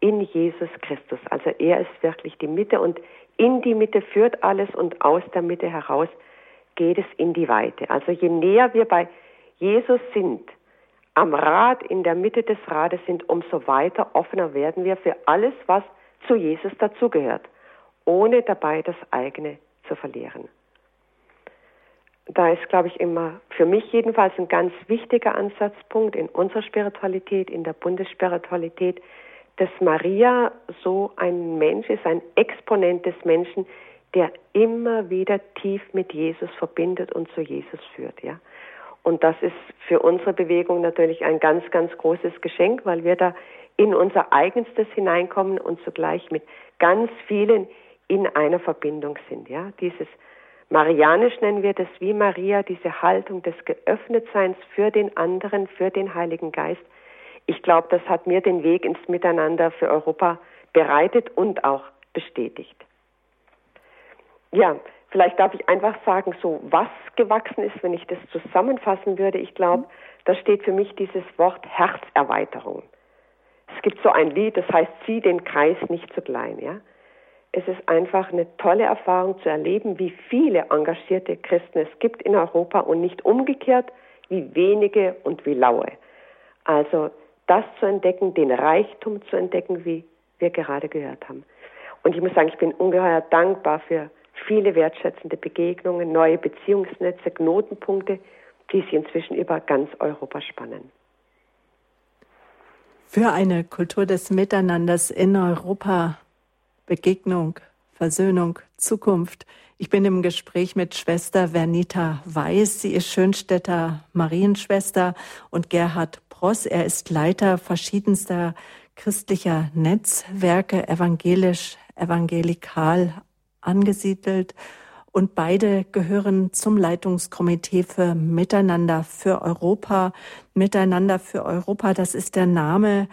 Speaker 2: in Jesus Christus. Also er ist wirklich die Mitte und in die Mitte führt alles und aus der Mitte heraus geht es in die Weite. Also je näher wir bei Jesus sind, am Rad, in der Mitte des Rades sind, umso weiter offener werden wir für alles, was zu Jesus dazugehört, ohne dabei das eigene zu verlieren. Da ist, glaube ich, immer für mich jedenfalls ein ganz wichtiger Ansatzpunkt in unserer Spiritualität, in der Bundesspiritualität, dass Maria so ein Mensch ist, ein Exponent des Menschen, der immer wieder tief mit Jesus verbindet und zu Jesus führt, ja. Und das ist für unsere Bewegung natürlich ein ganz, ganz großes Geschenk, weil wir da in unser Eigenstes hineinkommen und zugleich mit ganz vielen in einer Verbindung sind, ja. Dieses Marianisch nennen wir das wie Maria, diese Haltung des Geöffnetseins für den anderen, für den Heiligen Geist. Ich glaube, das hat mir den Weg ins Miteinander für Europa bereitet und auch bestätigt. Ja, vielleicht darf ich einfach sagen, so was gewachsen ist, wenn ich das zusammenfassen würde. Ich glaube, da steht für mich dieses Wort Herzerweiterung. Es gibt so ein Lied, das heißt, zieh den Kreis nicht zu klein, ja es ist einfach eine tolle Erfahrung zu erleben, wie viele engagierte Christen es gibt in Europa und nicht umgekehrt, wie wenige und wie laue. Also das zu entdecken, den Reichtum zu entdecken, wie wir gerade gehört haben. Und ich muss sagen, ich bin ungeheuer dankbar für viele wertschätzende Begegnungen, neue Beziehungsnetze, Knotenpunkte, die sich inzwischen über ganz Europa spannen.
Speaker 1: Für eine Kultur des Miteinanders in Europa Begegnung, Versöhnung, Zukunft. Ich bin im Gespräch mit Schwester Vernita Weiß. Sie ist Schönstädter Marienschwester und Gerhard Pross. Er ist Leiter verschiedenster christlicher Netzwerke, evangelisch, evangelikal angesiedelt. Und beide gehören zum Leitungskomitee für Miteinander für Europa. Miteinander für Europa, das ist der Name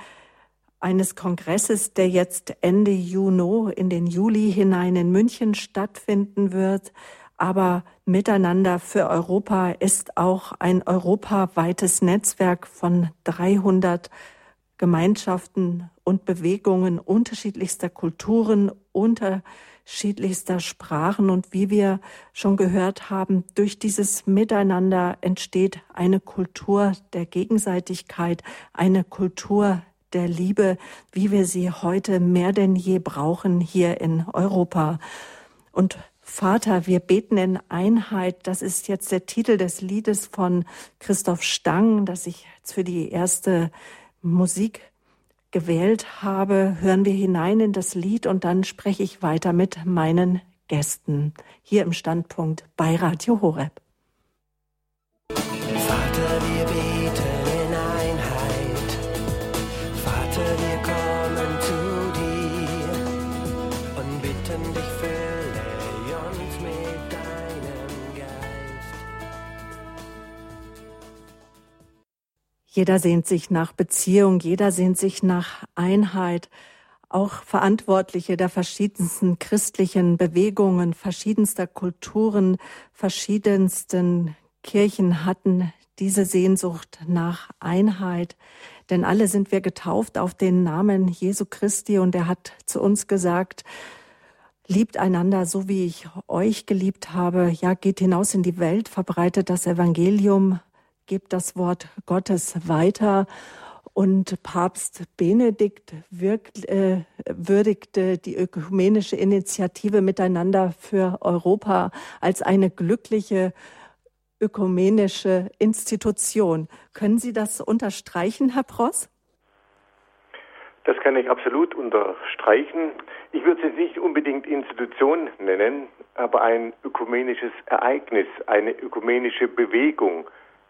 Speaker 1: eines Kongresses, der jetzt Ende Juni in den Juli hinein in München stattfinden wird. Aber Miteinander für Europa ist auch ein europaweites Netzwerk von 300 Gemeinschaften und Bewegungen unterschiedlichster Kulturen, unterschiedlichster Sprachen. Und wie wir schon gehört haben, durch dieses Miteinander entsteht eine Kultur der Gegenseitigkeit, eine Kultur der Liebe, wie wir sie heute mehr denn je brauchen hier in Europa. Und Vater, wir beten in Einheit. Das ist jetzt der Titel des Liedes von Christoph Stang, das ich jetzt für die erste Musik gewählt habe. Hören wir hinein in das Lied und dann spreche ich weiter mit meinen Gästen hier im Standpunkt bei Radio Horeb. Jeder sehnt sich nach Beziehung, jeder sehnt sich nach Einheit. Auch Verantwortliche der verschiedensten christlichen Bewegungen, verschiedenster Kulturen, verschiedensten Kirchen hatten diese Sehnsucht nach Einheit. Denn alle sind wir getauft auf den Namen Jesu Christi und er hat zu uns gesagt, Liebt einander so, wie ich euch geliebt habe. Ja, geht hinaus in die Welt, verbreitet das Evangelium, gebt das Wort Gottes weiter. Und Papst Benedikt wirkt, äh, würdigte die ökumenische Initiative Miteinander für Europa als eine glückliche ökumenische Institution. Können Sie das unterstreichen, Herr Pross?
Speaker 3: Das kann ich absolut unterstreichen. Ich würde es nicht unbedingt Institution nennen, aber ein ökumenisches Ereignis, eine ökumenische Bewegung,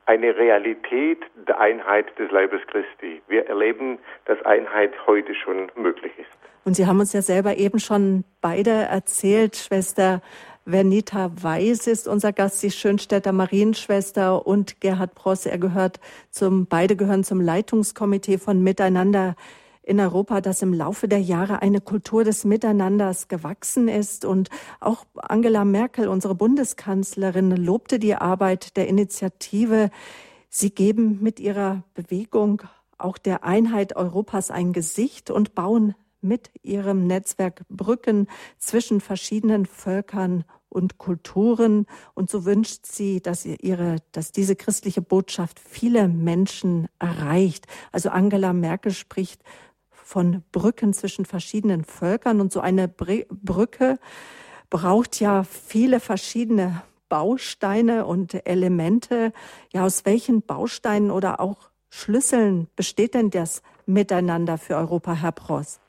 Speaker 3: eine Realität der Einheit des Leibes Christi. Wir erleben, dass Einheit heute schon möglich ist.
Speaker 1: Und Sie haben uns ja selber eben schon beide erzählt, Schwester Vernita Weiß ist unser Gast, die Schönstädter Marienschwester und Gerhard Pross. Er gehört zum, beide gehören zum Leitungskomitee von Miteinander in Europa, das im Laufe der Jahre eine Kultur des Miteinanders gewachsen ist. Und auch Angela Merkel, unsere Bundeskanzlerin, lobte die Arbeit der Initiative. Sie geben mit ihrer Bewegung auch der Einheit Europas ein Gesicht und bauen mit ihrem Netzwerk Brücken zwischen verschiedenen Völkern und Kulturen. Und so wünscht sie, dass ihre, dass diese christliche Botschaft viele Menschen erreicht. Also Angela Merkel spricht von Brücken zwischen verschiedenen Völkern und so eine Brücke braucht ja viele verschiedene Bausteine und Elemente. Ja, aus welchen Bausteinen oder auch Schlüsseln besteht denn das Miteinander für Europa, Herr Pross?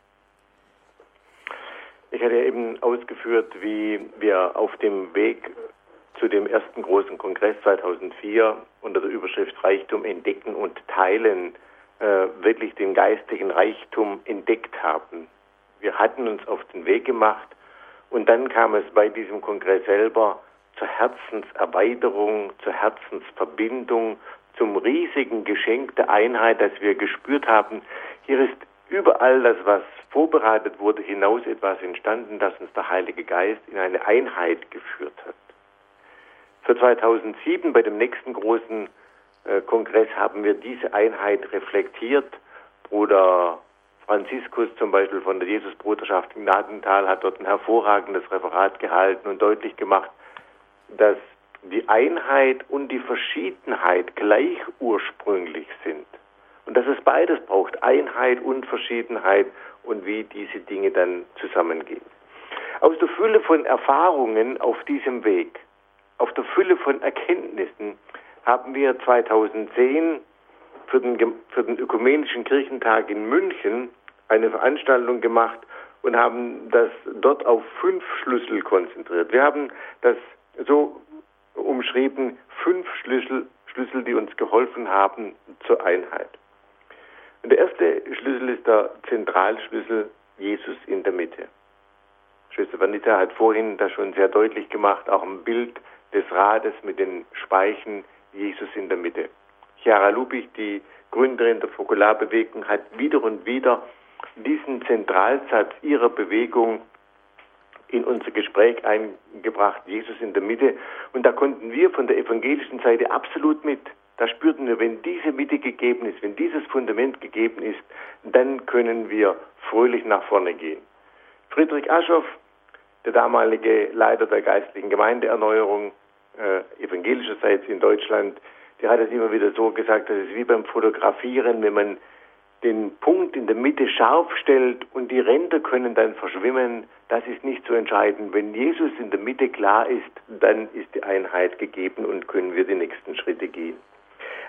Speaker 3: Ich hatte eben ausgeführt, wie wir auf dem Weg zu dem ersten großen Kongress 2004 unter der Überschrift Reichtum entdecken und teilen äh, wirklich den geistigen Reichtum entdeckt haben. Wir hatten uns auf den Weg gemacht und dann kam es bei diesem Kongress selber zur Herzenserweiterung, zur Herzensverbindung, zum riesigen Geschenk der Einheit, dass wir gespürt haben, hier ist überall das, was vorbereitet wurde, hinaus etwas entstanden, das uns der Heilige Geist in eine Einheit geführt hat. Für 2007 bei dem nächsten großen Kongress haben wir diese Einheit reflektiert. Bruder Franziskus zum Beispiel von der Jesusbruderschaft in Gnadental hat dort ein hervorragendes Referat gehalten und deutlich gemacht, dass die Einheit und die Verschiedenheit gleich ursprünglich sind. Und dass es beides braucht, Einheit und Verschiedenheit und wie diese Dinge dann zusammengehen. Aus der Fülle von Erfahrungen auf diesem Weg, auf der Fülle von Erkenntnissen haben wir 2010 für den, für den Ökumenischen Kirchentag in München eine Veranstaltung gemacht und haben das dort auf fünf Schlüssel konzentriert. Wir haben das so umschrieben, fünf Schlüssel, Schlüssel, die uns geholfen haben zur Einheit. Und der erste Schlüssel ist der Zentralschlüssel Jesus in der Mitte. Schwester Vanita hat vorhin das schon sehr deutlich gemacht, auch ein Bild des Rades mit den Speichen Jesus in der Mitte. Chiara Lubich, die Gründerin der Fokularbewegung, hat wieder und wieder diesen Zentralsatz ihrer Bewegung in unser Gespräch eingebracht, Jesus in der Mitte. Und da konnten wir von der evangelischen Seite absolut mit. Da spürten wir, wenn diese Mitte gegeben ist, wenn dieses Fundament gegeben ist, dann können wir fröhlich nach vorne gehen. Friedrich Aschoff, der damalige Leiter der geistlichen Gemeindeerneuerung, äh, evangelischerseits in Deutschland, der hat es immer wieder so gesagt, das ist wie beim Fotografieren, wenn man den Punkt in der Mitte scharf stellt und die Ränder können dann verschwimmen, das ist nicht so entscheidend. Wenn Jesus in der Mitte klar ist, dann ist die Einheit gegeben und können wir die nächsten Schritte gehen.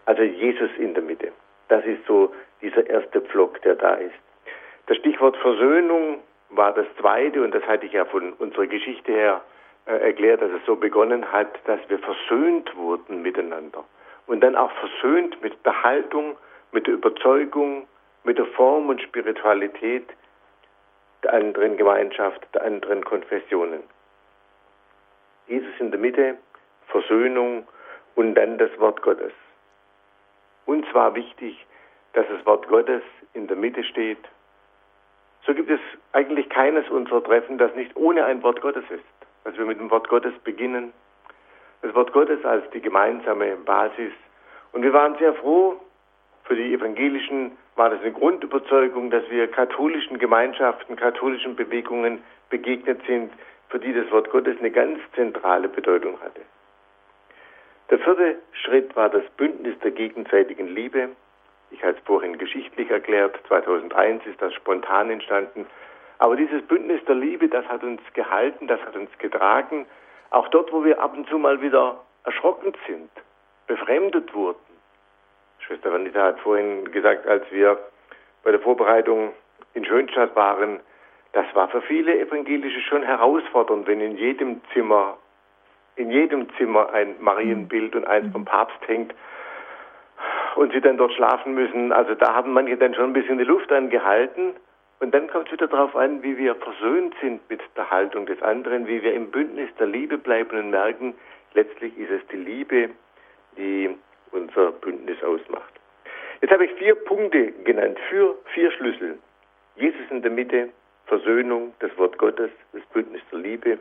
Speaker 3: Also Jesus in der Mitte. Das ist so dieser erste Pflock, der da ist. Das Stichwort Versöhnung war das zweite und das hatte ich ja von unserer Geschichte her erklärt, dass es so begonnen hat, dass wir versöhnt wurden miteinander. Und dann auch versöhnt mit der Haltung, mit der Überzeugung, mit der Form und Spiritualität der anderen Gemeinschaft, der anderen Konfessionen. Jesus in der Mitte, Versöhnung und dann das Wort Gottes. Uns war wichtig, dass das Wort Gottes in der Mitte steht. So gibt es eigentlich keines unserer Treffen, das nicht ohne ein Wort Gottes ist dass wir mit dem Wort Gottes beginnen. Das Wort Gottes als die gemeinsame Basis. Und wir waren sehr froh, für die Evangelischen war das eine Grundüberzeugung, dass wir katholischen Gemeinschaften, katholischen Bewegungen begegnet sind, für die das Wort Gottes eine ganz zentrale Bedeutung hatte. Der vierte Schritt war das Bündnis der gegenseitigen Liebe. Ich habe es vorhin geschichtlich erklärt. 2001 ist das spontan entstanden. Aber dieses Bündnis der Liebe, das hat uns gehalten, das hat uns getragen, auch dort, wo wir ab und zu mal wieder erschrocken sind, befremdet wurden. Schwester Vanita hat vorhin gesagt, als wir bei der Vorbereitung in Schönstadt waren, das war für viele Evangelische schon herausfordernd, wenn in jedem Zimmer, in jedem Zimmer ein Marienbild und eins vom Papst hängt. und sie dann dort schlafen müssen. Also da haben manche dann schon ein bisschen die Luft angehalten. Und dann kommt es wieder darauf an, wie wir versöhnt sind mit der Haltung des anderen, wie wir im Bündnis der Liebe bleiben und merken, letztlich ist es die Liebe, die unser Bündnis ausmacht. Jetzt habe ich vier Punkte genannt für vier Schlüssel. Jesus in der Mitte, Versöhnung, das Wort Gottes, das Bündnis der Liebe.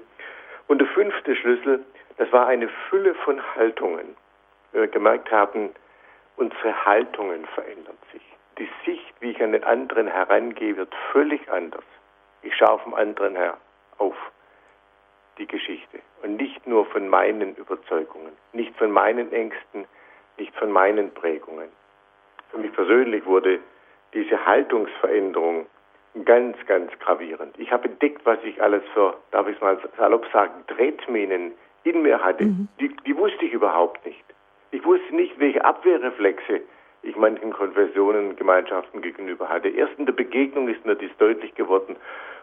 Speaker 3: Und der fünfte Schlüssel, das war eine Fülle von Haltungen. Wir gemerkt haben, unsere Haltungen verändern sich. Die Sicht, wie ich an den anderen herangehe, wird völlig anders. Ich schaue vom anderen her auf die Geschichte und nicht nur von meinen Überzeugungen, nicht von meinen Ängsten, nicht von meinen Prägungen. Für mich persönlich wurde diese Haltungsveränderung ganz, ganz gravierend. Ich habe entdeckt, was ich alles für, darf ich es mal salopp sagen, Tretminen in mir hatte. Mhm. Die, die wusste ich überhaupt nicht. Ich wusste nicht, welche Abwehrreflexe ich manchen Konfessionen, Gemeinschaften gegenüber hatte. Erst in der Begegnung ist mir dies deutlich geworden.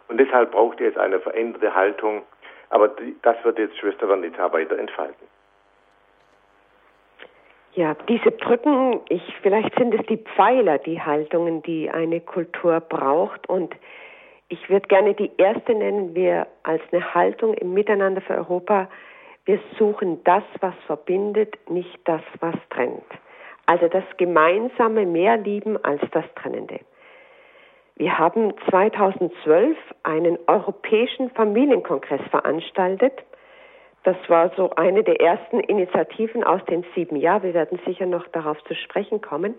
Speaker 3: Und deshalb brauchte es eine veränderte Haltung. Aber das wird jetzt Schwester Vanita weiter entfalten.
Speaker 2: Ja, diese Brücken, ich, vielleicht sind es die Pfeiler, die Haltungen, die eine Kultur braucht. Und ich würde gerne die erste nennen, wir als eine Haltung im Miteinander für Europa. Wir suchen das, was verbindet, nicht das, was trennt. Also das Gemeinsame mehr lieben als das Trennende. Wir haben 2012 einen europäischen Familienkongress veranstaltet das war so eine der ersten Initiativen aus den sieben Jahren. Wir werden sicher noch darauf zu sprechen kommen.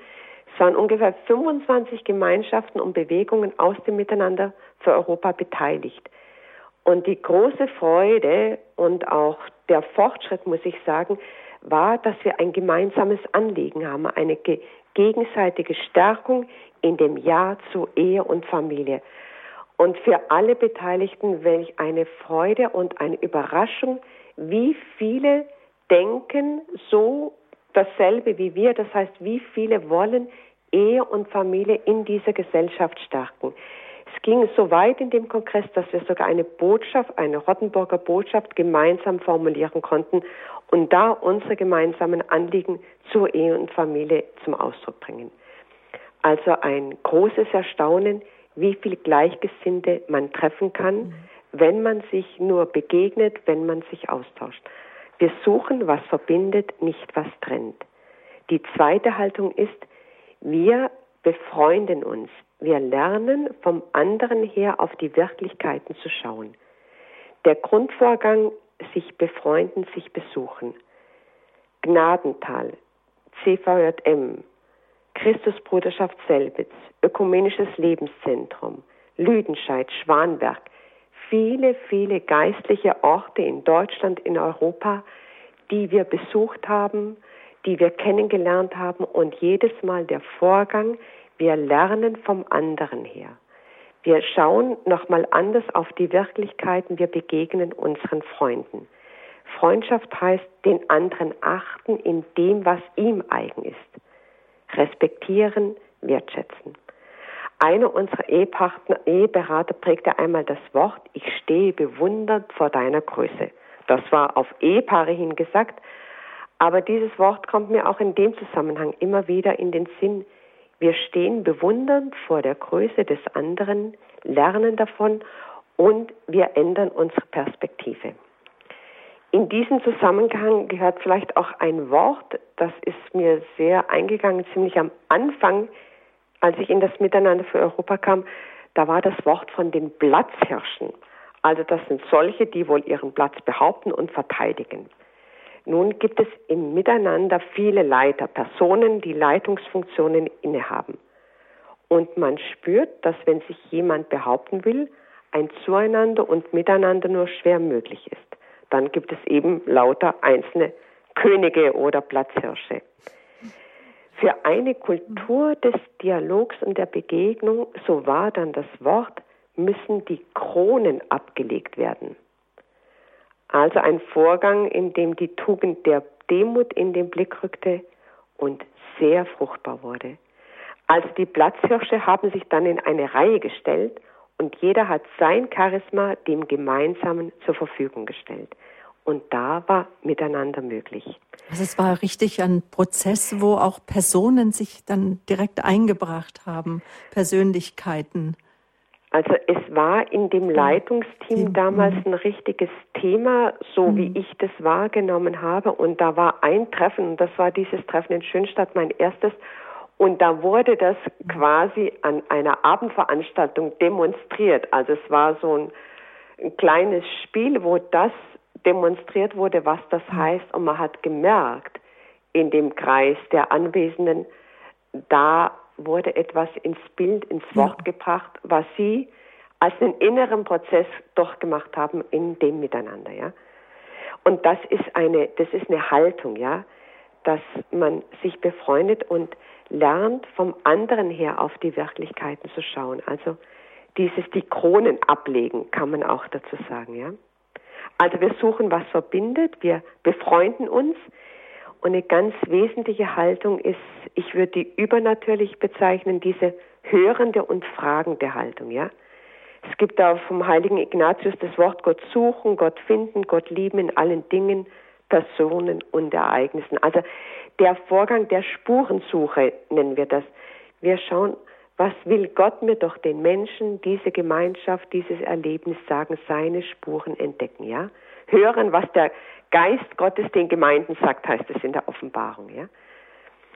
Speaker 2: Es waren ungefähr 25 Gemeinschaften und Bewegungen aus dem Miteinander für Europa beteiligt. Und die große Freude und auch der Fortschritt, muss ich sagen, war, dass wir ein gemeinsames Anliegen haben, eine ge gegenseitige Stärkung in dem Ja zu Ehe und Familie. Und für alle Beteiligten welch eine Freude und eine Überraschung, wie viele denken so dasselbe wie wir, das heißt, wie viele wollen Ehe und Familie in dieser Gesellschaft stärken. Es ging so weit in dem Kongress, dass wir sogar eine Botschaft, eine Rottenburger Botschaft gemeinsam formulieren konnten und da unsere gemeinsamen Anliegen zur Ehe und Familie zum Ausdruck bringen. Also ein großes Erstaunen, wie viel Gleichgesinnte man treffen kann, wenn man sich nur begegnet, wenn man sich austauscht. Wir suchen, was verbindet, nicht was trennt. Die zweite Haltung ist, wir befreunden uns. Wir lernen vom anderen her auf die Wirklichkeiten zu schauen. Der Grundvorgang, sich befreunden, sich besuchen. Gnadental, CVJM, Christusbruderschaft Selbitz, Ökumenisches Lebenszentrum, Lüdenscheid, Schwanberg, viele, viele geistliche Orte in Deutschland, in Europa, die wir besucht haben, die wir kennengelernt haben. Und jedes Mal der Vorgang, wir lernen vom anderen her. Wir schauen nochmal anders auf die Wirklichkeiten, wir begegnen unseren Freunden. Freundschaft heißt den anderen achten in dem, was ihm eigen ist. Respektieren, wertschätzen. Einer unserer Ehepartner, Eheberater prägte einmal das Wort, ich stehe bewundernd vor deiner Größe. Das war auf Ehepaare hin gesagt, aber dieses Wort kommt mir auch in dem Zusammenhang immer wieder in den Sinn. Wir stehen bewundernd vor der Größe des anderen, lernen davon und wir ändern unsere Perspektive. In diesem Zusammenhang gehört vielleicht auch ein Wort, das ist mir sehr eingegangen, ziemlich am Anfang als ich in das Miteinander für Europa kam, da war das Wort von den Platzhirschen. Also das sind solche, die wohl ihren Platz behaupten und verteidigen. Nun gibt es im Miteinander viele Leiter, Personen, die Leitungsfunktionen innehaben. Und man spürt, dass wenn sich jemand behaupten will, ein Zueinander und Miteinander nur schwer möglich ist. Dann gibt es eben lauter einzelne Könige oder Platzhirsche. Für eine Kultur des Dialogs und der Begegnung, so war dann das Wort, müssen die Kronen abgelegt werden. Also ein Vorgang, in dem die Tugend der Demut in den Blick rückte und sehr fruchtbar wurde. Also die Platzhirsche haben sich dann in eine Reihe gestellt und jeder hat sein Charisma dem Gemeinsamen zur Verfügung gestellt. Und da war Miteinander möglich.
Speaker 1: Also es war richtig ein Prozess, wo auch Personen sich dann direkt eingebracht haben, Persönlichkeiten.
Speaker 2: Also es war in dem Leitungsteam damals mhm. ein richtiges Thema, so mhm. wie ich das wahrgenommen habe. Und da war ein Treffen, und das war dieses Treffen in Schönstadt, mein erstes. Und da wurde das quasi an einer Abendveranstaltung demonstriert. Also es war so ein, ein kleines Spiel, wo das demonstriert wurde, was das mhm. heißt. Und man hat gemerkt, in dem Kreis der Anwesenden, da wurde etwas ins Bild, ins Wort ja. gebracht, was sie als einen inneren Prozess durchgemacht haben in dem Miteinander, ja. Und das ist eine, das ist eine Haltung, ja, dass man sich befreundet und lernt, vom anderen her auf die Wirklichkeiten zu schauen. Also dieses die Kronen ablegen, kann man auch dazu sagen, ja. Also wir suchen, was verbindet, wir befreunden uns, und eine ganz wesentliche Haltung ist, ich würde die übernatürlich bezeichnen, diese hörende und fragende Haltung, ja. Es gibt da vom heiligen Ignatius das Wort Gott suchen, Gott finden, Gott lieben in allen Dingen, Personen und Ereignissen. Also der Vorgang der Spurensuche nennen wir das. Wir schauen, was will Gott mir doch den Menschen, diese Gemeinschaft, dieses Erlebnis sagen, seine Spuren entdecken, ja? Hören, was der Geist Gottes den Gemeinden sagt, heißt es in der Offenbarung. Ja?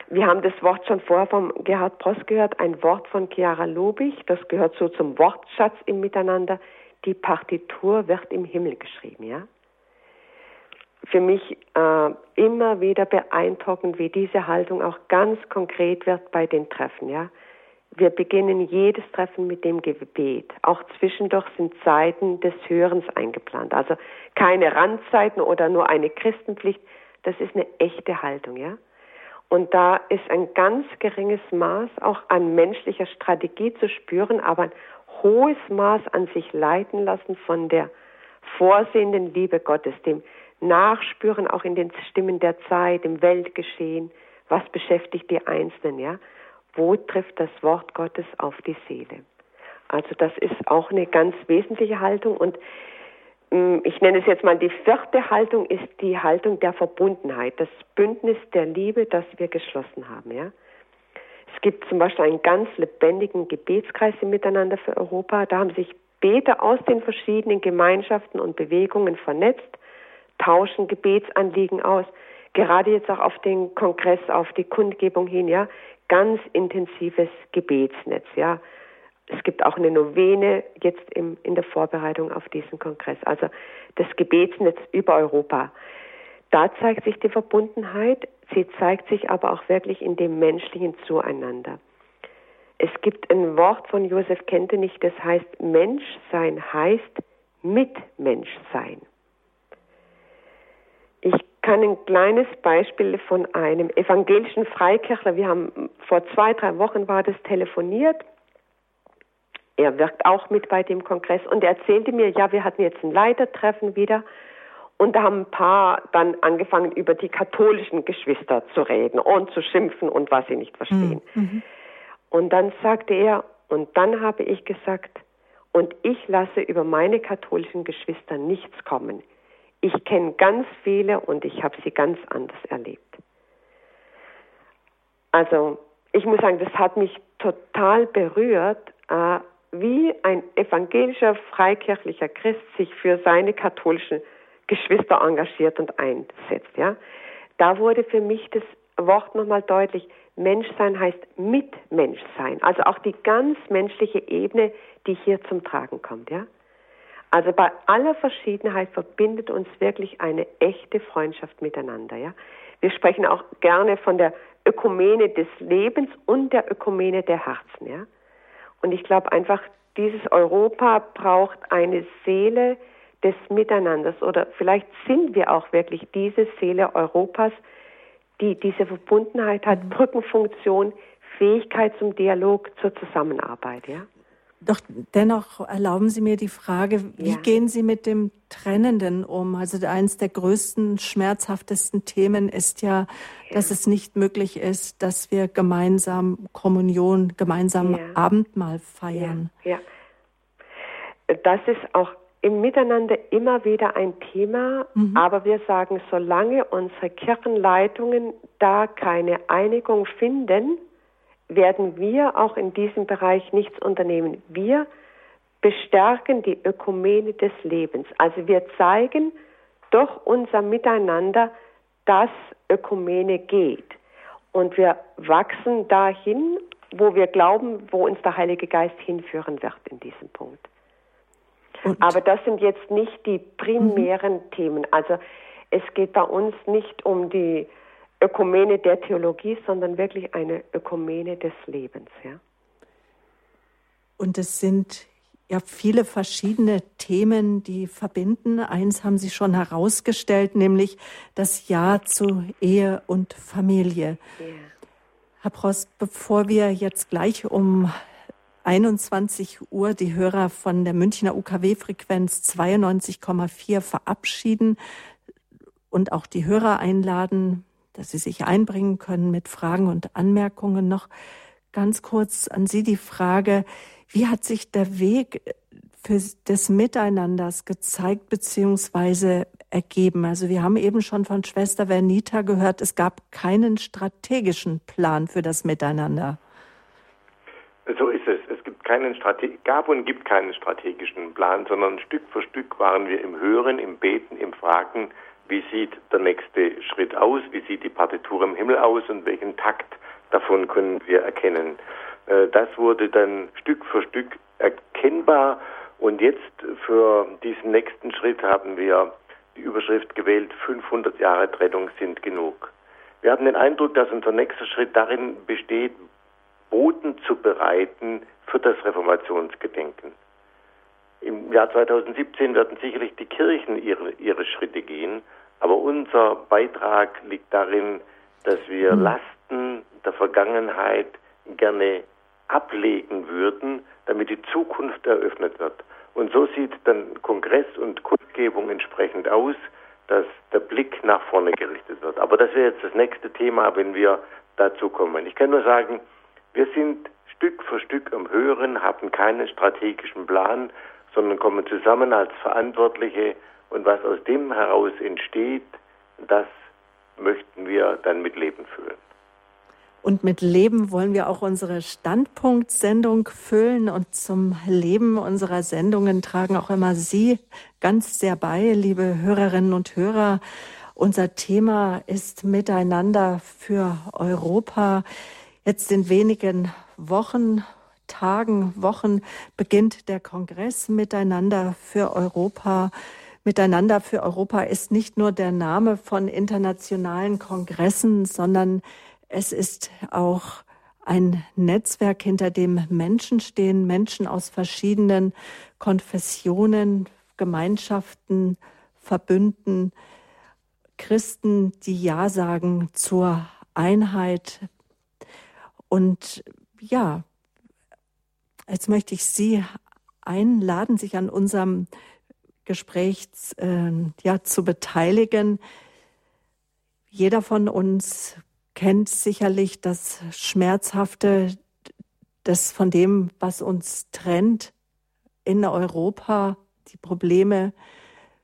Speaker 2: Wir haben das Wort schon vorher vom Gerhard Pross gehört, ein Wort von Chiara Lobig, das gehört so zum Wortschatz im Miteinander. Die Partitur wird im Himmel geschrieben, ja. Für mich äh, immer wieder beeindruckend, wie diese Haltung auch ganz konkret wird bei den Treffen, ja. Wir beginnen jedes Treffen mit dem Gebet. Auch zwischendurch sind Zeiten des Hörens eingeplant. Also keine Randzeiten oder nur eine Christenpflicht. Das ist eine echte Haltung, ja. Und da ist ein ganz geringes Maß auch an menschlicher Strategie zu spüren, aber ein hohes Maß an sich leiten lassen von der vorsehenden Liebe Gottes, dem Nachspüren auch in den Stimmen der Zeit, im Weltgeschehen, was beschäftigt die Einzelnen, ja wo trifft das Wort Gottes auf die Seele. Also das ist auch eine ganz wesentliche Haltung und mm, ich nenne es jetzt mal die vierte Haltung ist die Haltung der Verbundenheit, das Bündnis der Liebe, das wir geschlossen haben. Ja? Es gibt zum Beispiel einen ganz lebendigen Gebetskreis im Miteinander für Europa. Da haben sich Beter aus den verschiedenen Gemeinschaften und Bewegungen vernetzt, tauschen Gebetsanliegen aus. Gerade jetzt auch auf den Kongress, auf die Kundgebung hin, ja, ganz intensives Gebetsnetz, ja. Es gibt auch eine Novene jetzt im, in der Vorbereitung auf diesen Kongress. Also das Gebetsnetz über Europa. Da zeigt sich die Verbundenheit. Sie zeigt sich aber auch wirklich in dem menschlichen Zueinander. Es gibt ein Wort von Josef Kentenich, das heißt, Menschsein heißt Mitmenschsein. Ich kann ein kleines Beispiel von einem evangelischen Freikirchler, wir haben vor zwei, drei Wochen war das telefoniert. Er wirkt auch mit bei dem Kongress und er erzählte mir, ja, wir hatten jetzt ein Leitertreffen wieder und da haben ein paar dann angefangen, über die katholischen Geschwister zu reden und zu schimpfen und was sie nicht verstehen. Mhm. mhm. Und dann sagte er, und dann habe ich gesagt, und ich lasse über meine katholischen Geschwister nichts kommen. Ich kenne ganz viele und ich habe sie ganz anders erlebt. Also ich muss sagen, das hat mich total berührt, äh, wie ein evangelischer freikirchlicher Christ sich für seine katholischen Geschwister engagiert und einsetzt. Ja, da wurde für mich das Wort nochmal deutlich. Menschsein heißt Mitmenschsein, also auch die ganz menschliche Ebene, die hier zum Tragen kommt. Ja. Also bei aller Verschiedenheit verbindet uns wirklich eine echte Freundschaft miteinander. Ja? Wir sprechen auch gerne von der Ökumene des Lebens und der Ökumene der Herzen. Ja? Und ich glaube einfach, dieses Europa braucht eine Seele des Miteinanders oder vielleicht sind wir auch wirklich diese Seele Europas, die diese Verbundenheit hat, Brückenfunktion, Fähigkeit zum Dialog, zur Zusammenarbeit. Ja?
Speaker 1: Doch dennoch erlauben Sie mir die Frage, wie ja. gehen Sie mit dem Trennenden um? Also eines der größten, schmerzhaftesten Themen ist ja, ja, dass es nicht möglich ist, dass wir gemeinsam Kommunion, gemeinsam ja. Abendmahl feiern.
Speaker 2: Ja. Das ist auch im Miteinander immer wieder ein Thema, mhm. aber wir sagen, solange unsere Kirchenleitungen da keine Einigung finden, werden wir auch in diesem Bereich nichts unternehmen. Wir bestärken die Ökumene des Lebens. Also wir zeigen durch unser Miteinander, dass Ökumene geht. Und wir wachsen dahin, wo wir glauben, wo uns der Heilige Geist hinführen wird in diesem Punkt. Und Aber das sind jetzt nicht die primären mhm. Themen. Also es geht bei uns nicht um die Ökumene der Theologie, sondern wirklich eine Ökumene des Lebens. Ja?
Speaker 1: Und es sind ja viele verschiedene Themen, die verbinden. Eins haben Sie schon herausgestellt, nämlich das Ja zu Ehe und Familie. Yeah. Herr Prost, bevor wir jetzt gleich um 21 Uhr die Hörer von der Münchner UKW-Frequenz 92,4 verabschieden und auch die Hörer einladen, dass sie sich einbringen können mit Fragen und Anmerkungen. Noch ganz kurz an Sie die Frage, wie hat sich der Weg für des Miteinanders gezeigt bzw. ergeben? Also wir haben eben schon von Schwester Vernita gehört, es gab keinen strategischen Plan für das Miteinander.
Speaker 3: So ist es. Es gibt keinen Strate gab und gibt keinen strategischen Plan, sondern Stück für Stück waren wir im Hören, im Beten, im Fragen, wie sieht der nächste Schritt aus, wie sieht die Partitur im Himmel aus und welchen Takt davon können wir erkennen. Äh, das wurde dann Stück für Stück erkennbar und jetzt für diesen nächsten Schritt haben wir die Überschrift gewählt, 500 Jahre Trennung sind genug. Wir haben den Eindruck, dass unser nächster Schritt darin besteht, Boden zu bereiten für das Reformationsgedenken. Im Jahr 2017 werden sicherlich die Kirchen ihre, ihre Schritte gehen, aber unser Beitrag liegt darin, dass wir hm. Lasten der Vergangenheit gerne ablegen würden, damit die Zukunft eröffnet wird. Und so sieht dann Kongress und Kundgebung entsprechend aus, dass der Blick nach vorne gerichtet wird. Aber das wäre jetzt das nächste Thema, wenn wir dazu kommen. Ich kann nur sagen, wir sind Stück für Stück am Hören, haben keinen strategischen Plan, sondern kommen zusammen als Verantwortliche und was aus dem heraus entsteht, das möchten wir dann mit Leben füllen.
Speaker 1: Und mit Leben wollen wir auch unsere Standpunktsendung füllen. Und zum Leben unserer Sendungen tragen auch immer Sie ganz sehr bei, liebe Hörerinnen und Hörer. Unser Thema ist Miteinander für Europa. Jetzt in wenigen Wochen, Tagen, Wochen beginnt der Kongress Miteinander für Europa. Miteinander für Europa ist nicht nur der Name von internationalen Kongressen, sondern es ist auch ein Netzwerk, hinter dem Menschen stehen, Menschen aus verschiedenen Konfessionen, Gemeinschaften, Verbünden, Christen, die Ja sagen zur Einheit. Und ja, jetzt möchte ich Sie einladen, sich an unserem Gespräch äh, ja, zu beteiligen. Jeder von uns kennt sicherlich das Schmerzhafte, das von dem, was uns trennt in Europa, die Probleme.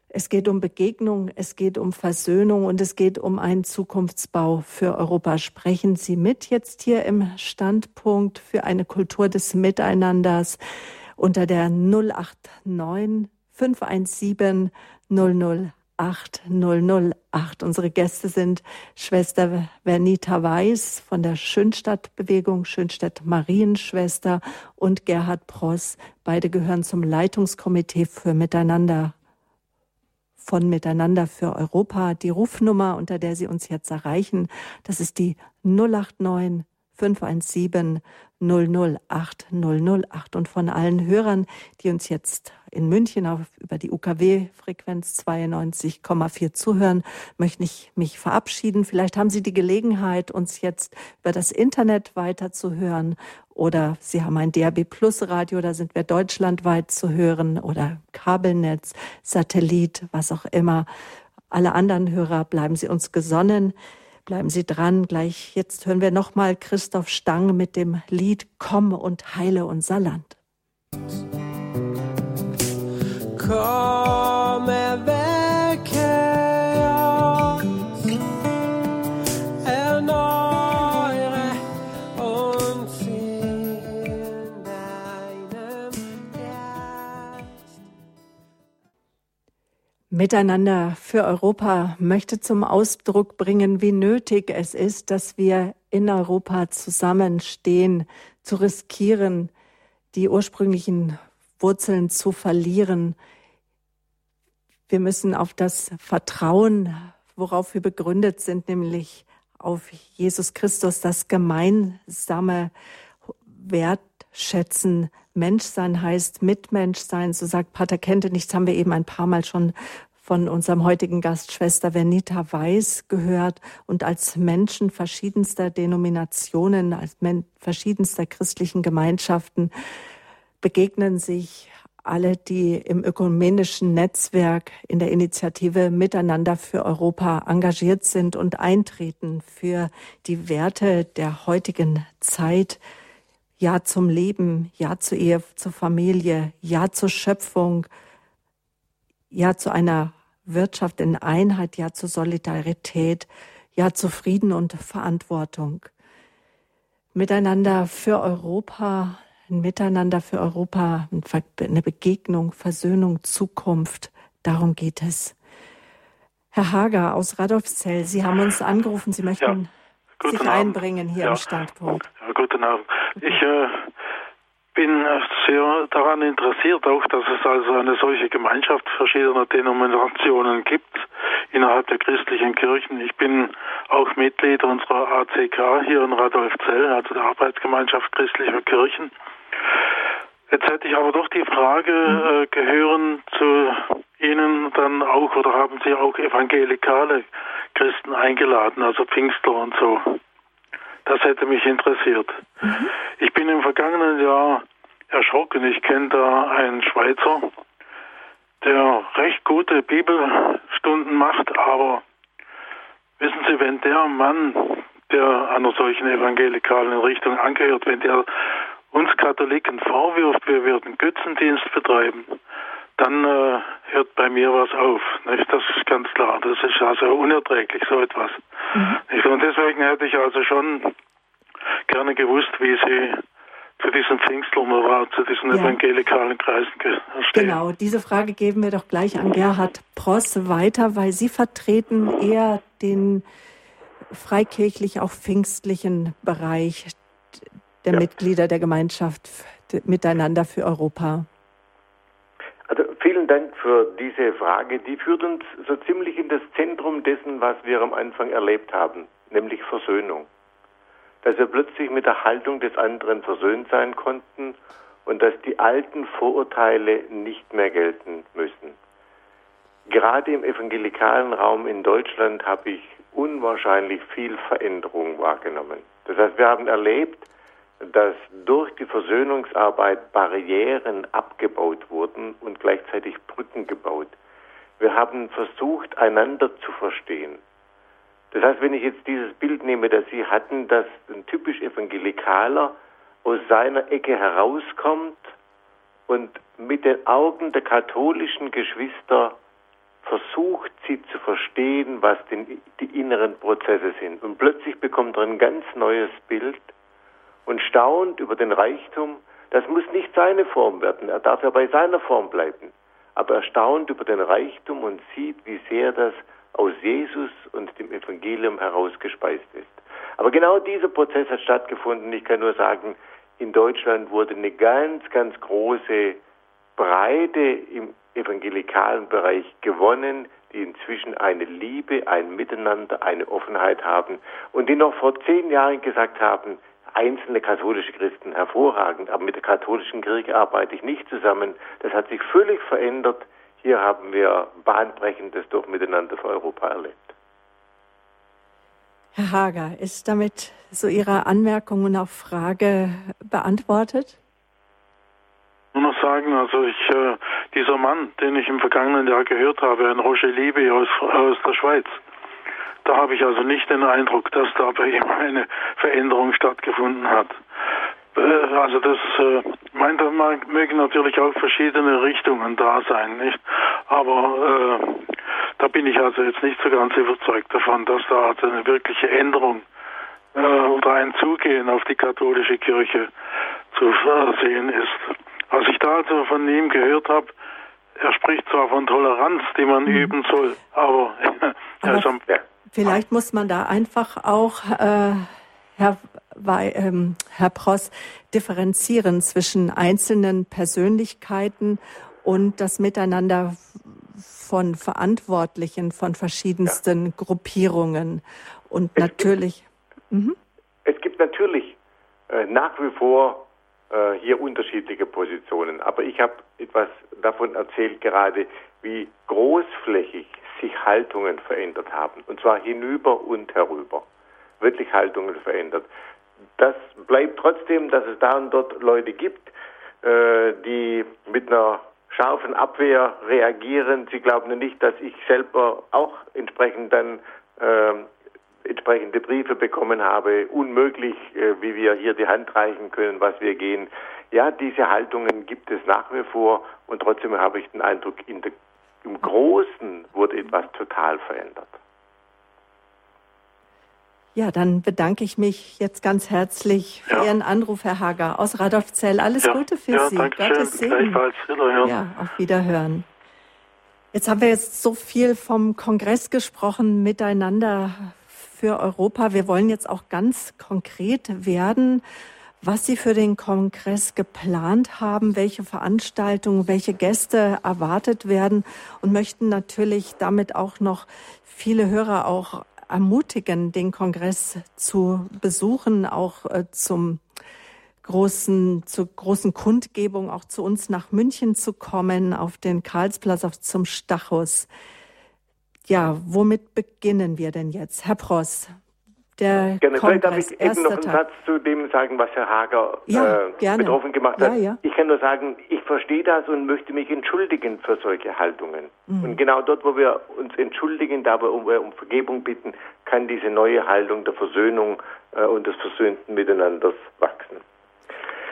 Speaker 1: Es geht um Begegnung, es geht um Versöhnung und es geht um einen Zukunftsbau für Europa. Sprechen Sie mit jetzt hier im Standpunkt für eine Kultur des Miteinanders unter der 089 517 00 8008. Unsere Gäste sind Schwester Vernita Weiß von der Schönstadtbewegung, Schönstadt Marienschwester und Gerhard Pross. Beide gehören zum Leitungskomitee für Miteinander von Miteinander für Europa. Die Rufnummer, unter der Sie uns jetzt erreichen, das ist die 089 517 008 008 und von allen Hörern, die uns jetzt in München auf, über die UKW-Frequenz 92,4 zuhören, möchte ich mich verabschieden. Vielleicht haben Sie die Gelegenheit, uns jetzt über das Internet weiterzuhören oder Sie haben ein DRB Plus Radio, da sind wir deutschlandweit zu hören oder Kabelnetz, Satellit, was auch immer. Alle anderen Hörer bleiben Sie uns gesonnen. Bleiben Sie dran. Gleich jetzt hören wir nochmal Christoph Stang mit dem Lied Komm und heile unser Land. Miteinander für Europa möchte zum Ausdruck bringen, wie nötig es ist, dass wir in Europa zusammenstehen, zu riskieren, die ursprünglichen Wurzeln zu verlieren. Wir müssen auf das Vertrauen, worauf wir begründet sind, nämlich auf Jesus Christus, das gemeinsame Wertschätzen. Menschsein heißt Mitmenschsein, so sagt Pater Kente. Nichts haben wir eben ein paar Mal schon von unserem heutigen Gast Schwester Venita Weiß gehört und als Menschen verschiedenster Denominationen, als Men verschiedenster christlichen Gemeinschaften begegnen sich alle, die im ökumenischen Netzwerk in der Initiative Miteinander für Europa engagiert sind und eintreten für die Werte der heutigen Zeit. Ja zum Leben, Ja zur Ehe, zur Familie, Ja zur Schöpfung, Ja zu einer Wirtschaft in Einheit, ja zu Solidarität, ja zu Frieden und Verantwortung. Miteinander für Europa, ein Miteinander für Europa, eine Begegnung, Versöhnung, Zukunft. Darum geht es. Herr Hager aus Radolfzell, Sie haben uns angerufen, Sie möchten ja, sich einbringen hier ja. im Standpunkt.
Speaker 4: Ja, guten Abend. Ich äh, bin sehr daran interessiert, auch dass es also eine solche Gemeinschaft verschiedener Denominationen gibt innerhalb der christlichen Kirchen. Ich bin auch Mitglied unserer ACK hier in Radolfzell, also der Arbeitsgemeinschaft christlicher Kirchen. Jetzt hätte ich aber doch die Frage, äh, gehören zu Ihnen dann auch oder haben Sie auch evangelikale Christen eingeladen, also Pfingstler und so? Das hätte mich interessiert. Mhm. Ich bin im vergangenen Jahr erschrocken. Ich kenne da einen Schweizer, der recht gute Bibelstunden macht, aber wissen Sie, wenn der Mann, der einer solchen evangelikalen Richtung angehört, wenn der uns Katholiken vorwirft, wir würden Götzendienst betreiben, dann äh, hört bei mir was auf. Nicht? Das ist ganz klar. Das ist also unerträglich, so etwas. Mhm. Und deswegen hätte ich also schon gerne gewusst, wie Sie zu diesen Pfingstlern oder zu diesen ja. evangelikalen Kreisen stehen.
Speaker 1: Genau, diese Frage geben wir doch gleich an Gerhard Pross weiter, weil Sie vertreten eher den freikirchlich auch pfingstlichen Bereich der ja. Mitglieder der Gemeinschaft Miteinander für Europa.
Speaker 3: Dank für diese Frage. Die führt uns so ziemlich in das Zentrum dessen, was wir am Anfang erlebt haben, nämlich Versöhnung. Dass wir plötzlich mit der Haltung des anderen versöhnt sein konnten und dass die alten Vorurteile nicht mehr gelten müssen. Gerade im evangelikalen Raum in Deutschland habe ich unwahrscheinlich viel Veränderung wahrgenommen. Das heißt, wir haben erlebt, dass durch die Versöhnungsarbeit Barrieren abgebaut wurden und gleichzeitig Brücken gebaut. Wir haben versucht, einander zu verstehen. Das heißt, wenn ich jetzt dieses Bild nehme, das Sie hatten, dass ein typisch Evangelikaler aus seiner Ecke herauskommt und mit den Augen der katholischen Geschwister versucht, sie zu verstehen, was denn die inneren Prozesse sind. Und plötzlich bekommt er ein ganz neues Bild und staunt über den Reichtum. Das muss nicht seine Form werden, er darf ja bei seiner Form bleiben. Aber er staunt über den Reichtum und sieht, wie sehr das aus Jesus und dem Evangelium herausgespeist ist. Aber genau dieser Prozess hat stattgefunden. Ich kann nur sagen, in Deutschland wurde eine ganz, ganz große Breite im evangelikalen Bereich gewonnen, die inzwischen eine Liebe, ein Miteinander, eine Offenheit haben und die noch vor zehn Jahren gesagt haben, einzelne katholische Christen hervorragend, aber mit der katholischen Kirche arbeite ich nicht zusammen. Das hat sich völlig verändert. Hier haben wir bahnbrechendes durch Miteinander für Europa erlebt.
Speaker 1: Herr Hager, ist damit so Ihre Anmerkung und auch Frage beantwortet?
Speaker 4: Nur noch sagen, also ich, äh, dieser Mann, den ich im vergangenen Jahr gehört habe, ein Roger Liebe aus, aus der Schweiz, da habe ich also nicht den Eindruck, dass da bei ihm eine Veränderung stattgefunden hat. Äh, also das äh, meine, da mögen natürlich auch verschiedene Richtungen da sein, nicht? Aber äh, da bin ich also jetzt nicht so ganz überzeugt davon, dass da also eine wirkliche Änderung äh, oder ein Zugehen auf die katholische Kirche zu sehen ist. Was ich da also von ihm gehört habe, er spricht zwar von Toleranz, die man mhm. üben soll, aber, [laughs]
Speaker 1: aber am, vielleicht muss man da einfach auch, äh, Herr, ähm, Herr Pross, differenzieren zwischen einzelnen Persönlichkeiten und das Miteinander von Verantwortlichen von verschiedensten ja. Gruppierungen. Und es natürlich.
Speaker 3: Gibt, mhm. Es gibt natürlich äh, nach wie vor äh, hier unterschiedliche Positionen. Aber ich habe etwas davon erzählt gerade, wie großflächig sich Haltungen verändert haben. Und zwar hinüber und herüber. Wirklich Haltungen verändert. Das bleibt trotzdem, dass es da und dort Leute gibt, äh, die mit einer scharfen Abwehr reagieren. Sie glauben nicht, dass ich selber auch entsprechend dann äh, entsprechende Briefe bekommen habe. Unmöglich, äh, wie wir hier die Hand reichen können, was wir gehen. Ja, diese Haltungen gibt es nach wie vor und trotzdem habe ich den Eindruck, der, im Großen wurde etwas total verändert.
Speaker 1: Ja, dann bedanke ich mich jetzt ganz herzlich für ja. Ihren Anruf, Herr Hager aus Radolfzell. Alles ja. Gute für
Speaker 4: ja,
Speaker 1: Sie.
Speaker 4: Danke Gottes schön. Segen.
Speaker 1: Ja, auf Wiederhören. Jetzt haben wir jetzt so viel vom Kongress gesprochen, miteinander für Europa. Wir wollen jetzt auch ganz konkret werden, was Sie für den Kongress geplant haben, welche Veranstaltungen, welche Gäste erwartet werden und möchten natürlich damit auch noch viele Hörer auch ermutigen, den Kongress zu besuchen, auch äh, zum großen, zur großen Kundgebung auch zu uns nach München zu kommen, auf den Karlsplatz, auf zum Stachus. Ja, womit beginnen wir denn jetzt? Herr Pross, der
Speaker 3: Gerne. Vielleicht darf ich eben noch einen Tag. Satz zu dem sagen, was Herr Hager ja, äh, betroffen gemacht hat. Ja, ja. Ich kann nur sagen, ich verstehe das und möchte mich entschuldigen für solche Haltungen. Mhm. Und genau dort, wo wir uns entschuldigen, da wir um, um Vergebung bitten, kann diese neue Haltung der Versöhnung äh, und des versöhnten Miteinanders wachsen.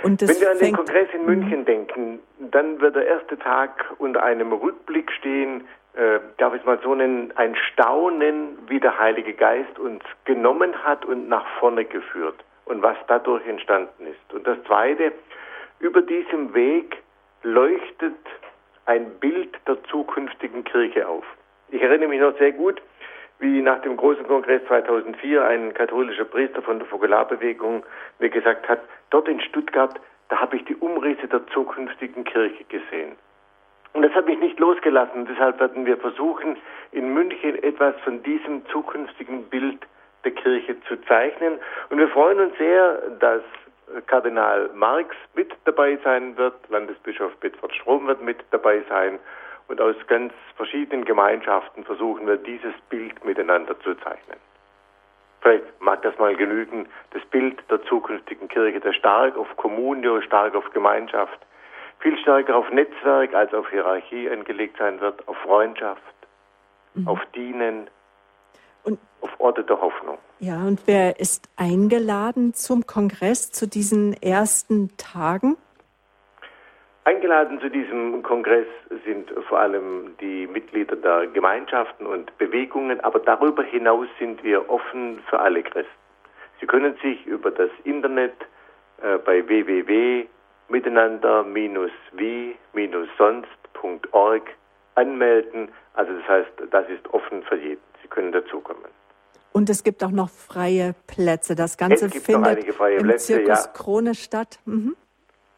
Speaker 3: Wenn wir an den Kongress in München mhm. denken, dann wird der erste Tag unter einem Rückblick stehen äh, darf ich mal so nennen, ein Staunen, wie der Heilige Geist uns genommen hat und nach vorne geführt und was dadurch entstanden ist. Und das Zweite, über diesem Weg leuchtet ein Bild der zukünftigen Kirche auf. Ich erinnere mich noch sehr gut, wie nach dem großen Kongress 2004 ein katholischer Priester von der Vogelarbewegung mir gesagt hat, dort in Stuttgart, da habe ich die Umrisse der zukünftigen Kirche gesehen. Und das hat mich nicht losgelassen. Deshalb werden wir versuchen, in München etwas von diesem zukünftigen Bild der Kirche zu zeichnen. Und wir freuen uns sehr, dass Kardinal Marx mit dabei sein wird, Landesbischof Bedford Strom wird mit dabei sein. Und aus ganz verschiedenen Gemeinschaften versuchen wir, dieses Bild miteinander zu zeichnen. Vielleicht mag das mal genügen, das Bild der zukünftigen Kirche, der stark auf Kommunio, stark auf Gemeinschaft, viel stärker auf Netzwerk als auf Hierarchie angelegt sein wird, auf Freundschaft, mhm. auf Dienen, und, auf Orte der Hoffnung.
Speaker 1: Ja, und wer ist eingeladen zum Kongress zu diesen ersten Tagen?
Speaker 3: Eingeladen zu diesem Kongress sind vor allem die Mitglieder der Gemeinschaften und Bewegungen, aber darüber hinaus sind wir offen für alle Christen. Sie können sich über das Internet äh, bei www miteinander-wie-sonst.org anmelden. Also das heißt, das ist offen für jeden. Sie können dazukommen.
Speaker 1: Und es gibt auch noch freie Plätze. Das Ganze findet im Plätze, Zirkus ja. Krone statt.
Speaker 3: Mhm.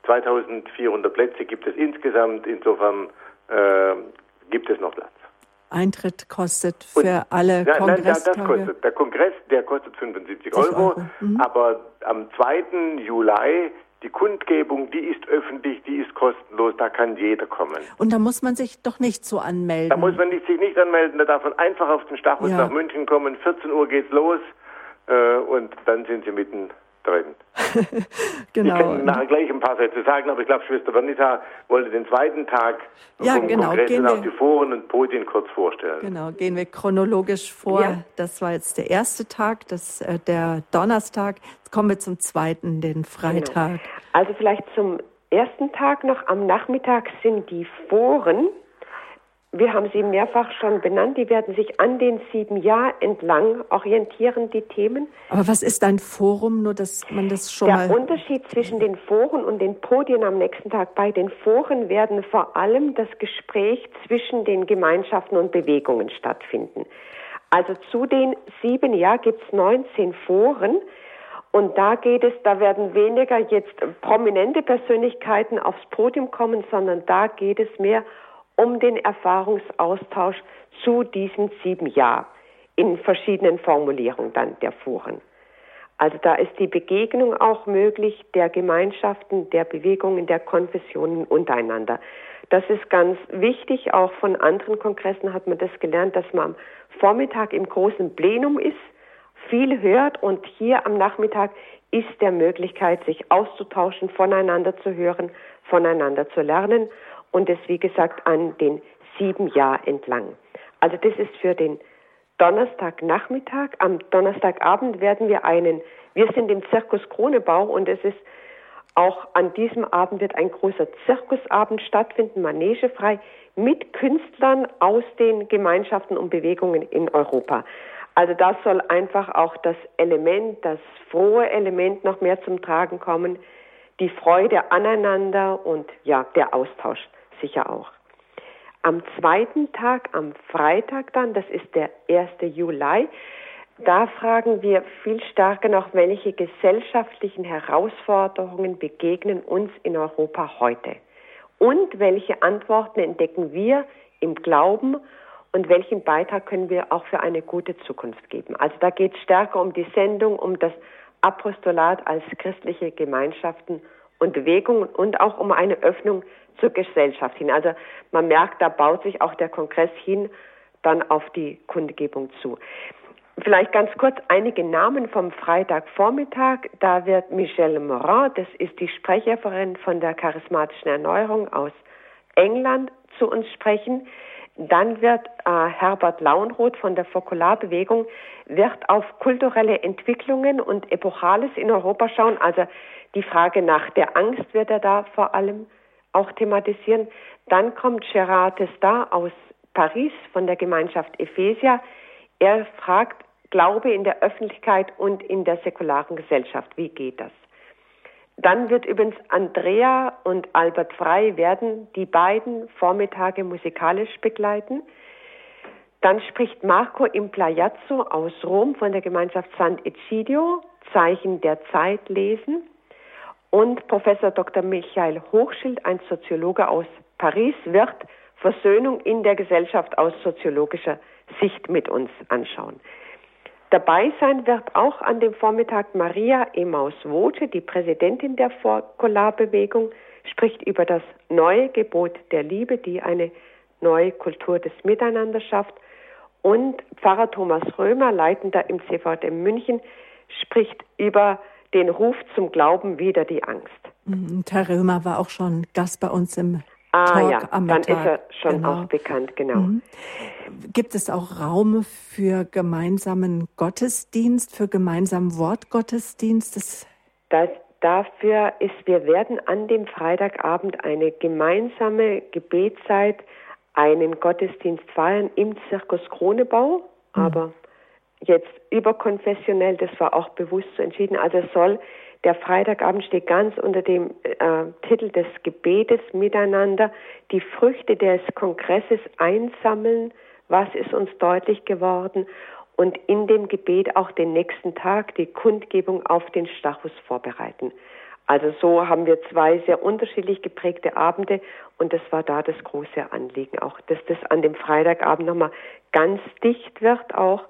Speaker 3: 2400 Plätze gibt es insgesamt. Insofern äh, gibt es noch Platz.
Speaker 1: Eintritt kostet für Und, alle nein, nein, das
Speaker 3: kostet. Der Kongress, der kostet 75 Euro, Euro. Mhm. aber am 2. Juli die Kundgebung, die ist öffentlich, die ist kostenlos, da kann jeder kommen.
Speaker 1: Und da muss man sich doch nicht so anmelden.
Speaker 3: Da muss man sich nicht anmelden, da darf man einfach auf den Stachus ja. nach München kommen. 14 Uhr geht's los äh, und dann sind sie mitten drin. [laughs] genau. Ich kann nachher gleich ein paar Sätze sagen, aber ich glaube, Schwester Vanessa wollte den zweiten Tag
Speaker 1: ja, vom genau.
Speaker 3: Kongress gehen auch die Foren und Podien kurz vorstellen.
Speaker 1: Genau, gehen wir chronologisch vor. Ja. Das war jetzt der erste Tag, das, äh, der Donnerstag. Jetzt kommen wir zum zweiten, den Freitag. Genau.
Speaker 2: Also vielleicht zum ersten Tag noch am Nachmittag sind die Foren. Wir haben sie mehrfach schon benannt. Die werden sich an den sieben Jahren entlang orientieren, die Themen.
Speaker 1: Aber was ist ein Forum, nur dass man das schon
Speaker 2: Der
Speaker 1: mal...
Speaker 2: Der Unterschied zwischen den Foren und den Podien am nächsten Tag. Bei den Foren werden vor allem das Gespräch zwischen den Gemeinschaften und Bewegungen stattfinden. Also zu den sieben Jahren gibt es 19 Foren. Und da geht es, da werden weniger jetzt prominente Persönlichkeiten aufs Podium kommen, sondern da geht es mehr um den Erfahrungsaustausch zu diesen sieben Jahren in verschiedenen Formulierungen dann der Foren. Also da ist die Begegnung auch möglich der Gemeinschaften, der Bewegungen, der Konfessionen untereinander. Das ist ganz wichtig. Auch von anderen Kongressen hat man das gelernt, dass man am Vormittag im großen Plenum ist viel hört und hier am Nachmittag ist der Möglichkeit, sich auszutauschen, voneinander zu hören, voneinander zu lernen und es, wie gesagt, an den sieben Jahren entlang. Also das ist für den Donnerstagnachmittag. Am Donnerstagabend werden wir einen, wir sind im Zirkus Kronebau und es ist auch an diesem Abend wird ein großer Zirkusabend stattfinden, manegefrei, mit Künstlern aus den Gemeinschaften und Bewegungen in Europa. Also das soll einfach auch das Element, das frohe Element noch mehr zum Tragen kommen, die Freude aneinander und ja, der Austausch sicher auch. Am zweiten Tag, am Freitag dann, das ist der 1. Juli, da fragen wir viel stärker noch, welche gesellschaftlichen Herausforderungen begegnen uns in Europa heute und welche Antworten entdecken wir im Glauben und welchen Beitrag können wir auch für eine gute Zukunft geben. Also da geht es stärker um die Sendung, um das Apostolat als christliche Gemeinschaften und Bewegungen und auch um eine Öffnung zur Gesellschaft hin. Also man merkt, da baut sich auch der Kongress hin dann auf die Kundgebung zu. Vielleicht ganz kurz einige Namen vom Freitagvormittag. Da wird Michelle Morin, das ist die Sprecherin von der charismatischen Erneuerung aus England, zu uns sprechen. Dann wird äh, Herbert Launroth von der Fokularbewegung wird auf kulturelle Entwicklungen und Epochales in Europa schauen. Also die Frage nach der Angst wird er da vor allem auch thematisieren. Dann kommt Gerard Testat aus Paris von der Gemeinschaft Ephesia. Er fragt Glaube in der Öffentlichkeit und in der säkularen Gesellschaft. Wie geht das? Dann wird übrigens Andrea und Albert Frei werden die beiden Vormittage musikalisch begleiten. Dann spricht Marco Implaiazzo aus Rom von der Gemeinschaft Sant'Egidio, Zeichen der Zeit lesen. Und Professor Dr. Michael Hochschild, ein Soziologe aus Paris, wird Versöhnung in der Gesellschaft aus soziologischer Sicht mit uns anschauen. Dabei sein wird auch an dem Vormittag Maria Emaus Wote, die Präsidentin der Vorkolarbewegung, spricht über das neue Gebot der Liebe, die eine neue Kultur des Miteinander schafft. Und Pfarrer Thomas Römer, Leitender im CVM München, spricht über den Ruf zum Glauben wider die Angst.
Speaker 1: Und mhm, Herr Römer war auch schon Gast bei uns im
Speaker 2: Ah
Speaker 1: Talk
Speaker 2: ja,
Speaker 1: am
Speaker 2: dann
Speaker 1: Mittag.
Speaker 2: ist er schon
Speaker 1: Genau.
Speaker 2: auch bekannt, genau.
Speaker 1: Mhm. Gibt es auch Raum für gemeinsamen Gottesdienst, für gemeinsamen Wortgottesdienst? Das
Speaker 2: Das, dafür ist, wir werden an dem Freitagabend eine gemeinsame Gebetszeit, einen Gottesdienst feiern im Zirkus Kronebau, aber jetzt überkonfessionell, das war auch bewusst so entschieden. Also es soll, der Freitagabend steht ganz unter dem äh, Titel des Gebetes miteinander, die Früchte des Kongresses einsammeln, was ist uns deutlich geworden. Und in dem Gebet auch den nächsten Tag die Kundgebung auf den Stachus vorbereiten. Also so haben wir zwei sehr unterschiedlich geprägte Abende. Und das war da das große Anliegen auch, dass das an dem Freitagabend nochmal ganz dicht wird auch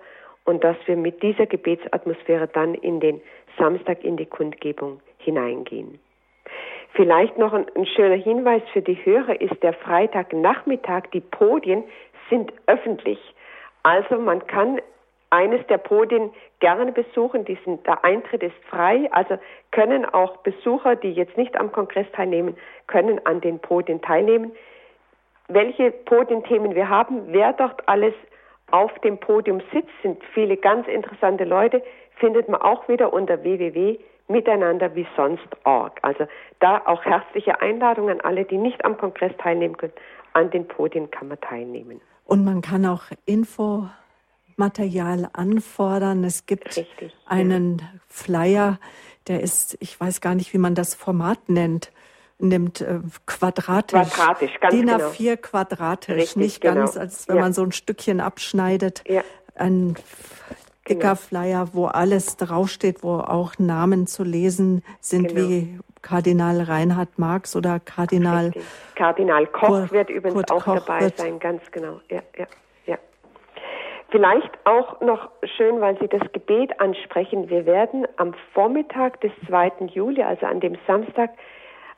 Speaker 2: und dass wir mit dieser Gebetsatmosphäre dann in den Samstag in die Kundgebung hineingehen. Vielleicht noch ein, ein schöner Hinweis für die Hörer ist, der Freitagnachmittag, die Podien sind öffentlich. Also man kann eines der Podien gerne besuchen. Die sind, der Eintritt ist frei. Also können auch Besucher, die jetzt nicht am Kongress teilnehmen, können an den Podien teilnehmen. Welche Podienthemen wir haben, wer dort alles auf dem Podium sitzt, sind viele ganz interessante Leute, findet man auch wieder unter miteinander wie sonst org. Also da auch herzliche Einladung an alle, die nicht am Kongress teilnehmen können. An den Podien kann man teilnehmen.
Speaker 1: Und man kann auch Infomaterial anfordern. Es gibt Richtig, einen ja. Flyer, der ist, ich weiß gar nicht, wie man das Format nennt nimmt äh, quadratisch.
Speaker 2: Quadratisch, ganz
Speaker 1: DIN
Speaker 2: A4
Speaker 1: genau. quadratisch, Richtig, nicht ganz, genau. als wenn ja. man so ein Stückchen abschneidet. Ja. Ein dicker genau. Flyer, wo alles draufsteht, wo auch Namen zu lesen sind, genau. wie Kardinal Reinhard Marx oder Kardinal. Richtig.
Speaker 2: Kardinal Koch Kurt, wird übrigens Kurt auch Koch dabei wird. sein, ganz genau. Ja, ja, ja. Vielleicht auch noch schön, weil Sie das Gebet ansprechen. Wir werden am Vormittag des 2. Juli, also an dem Samstag,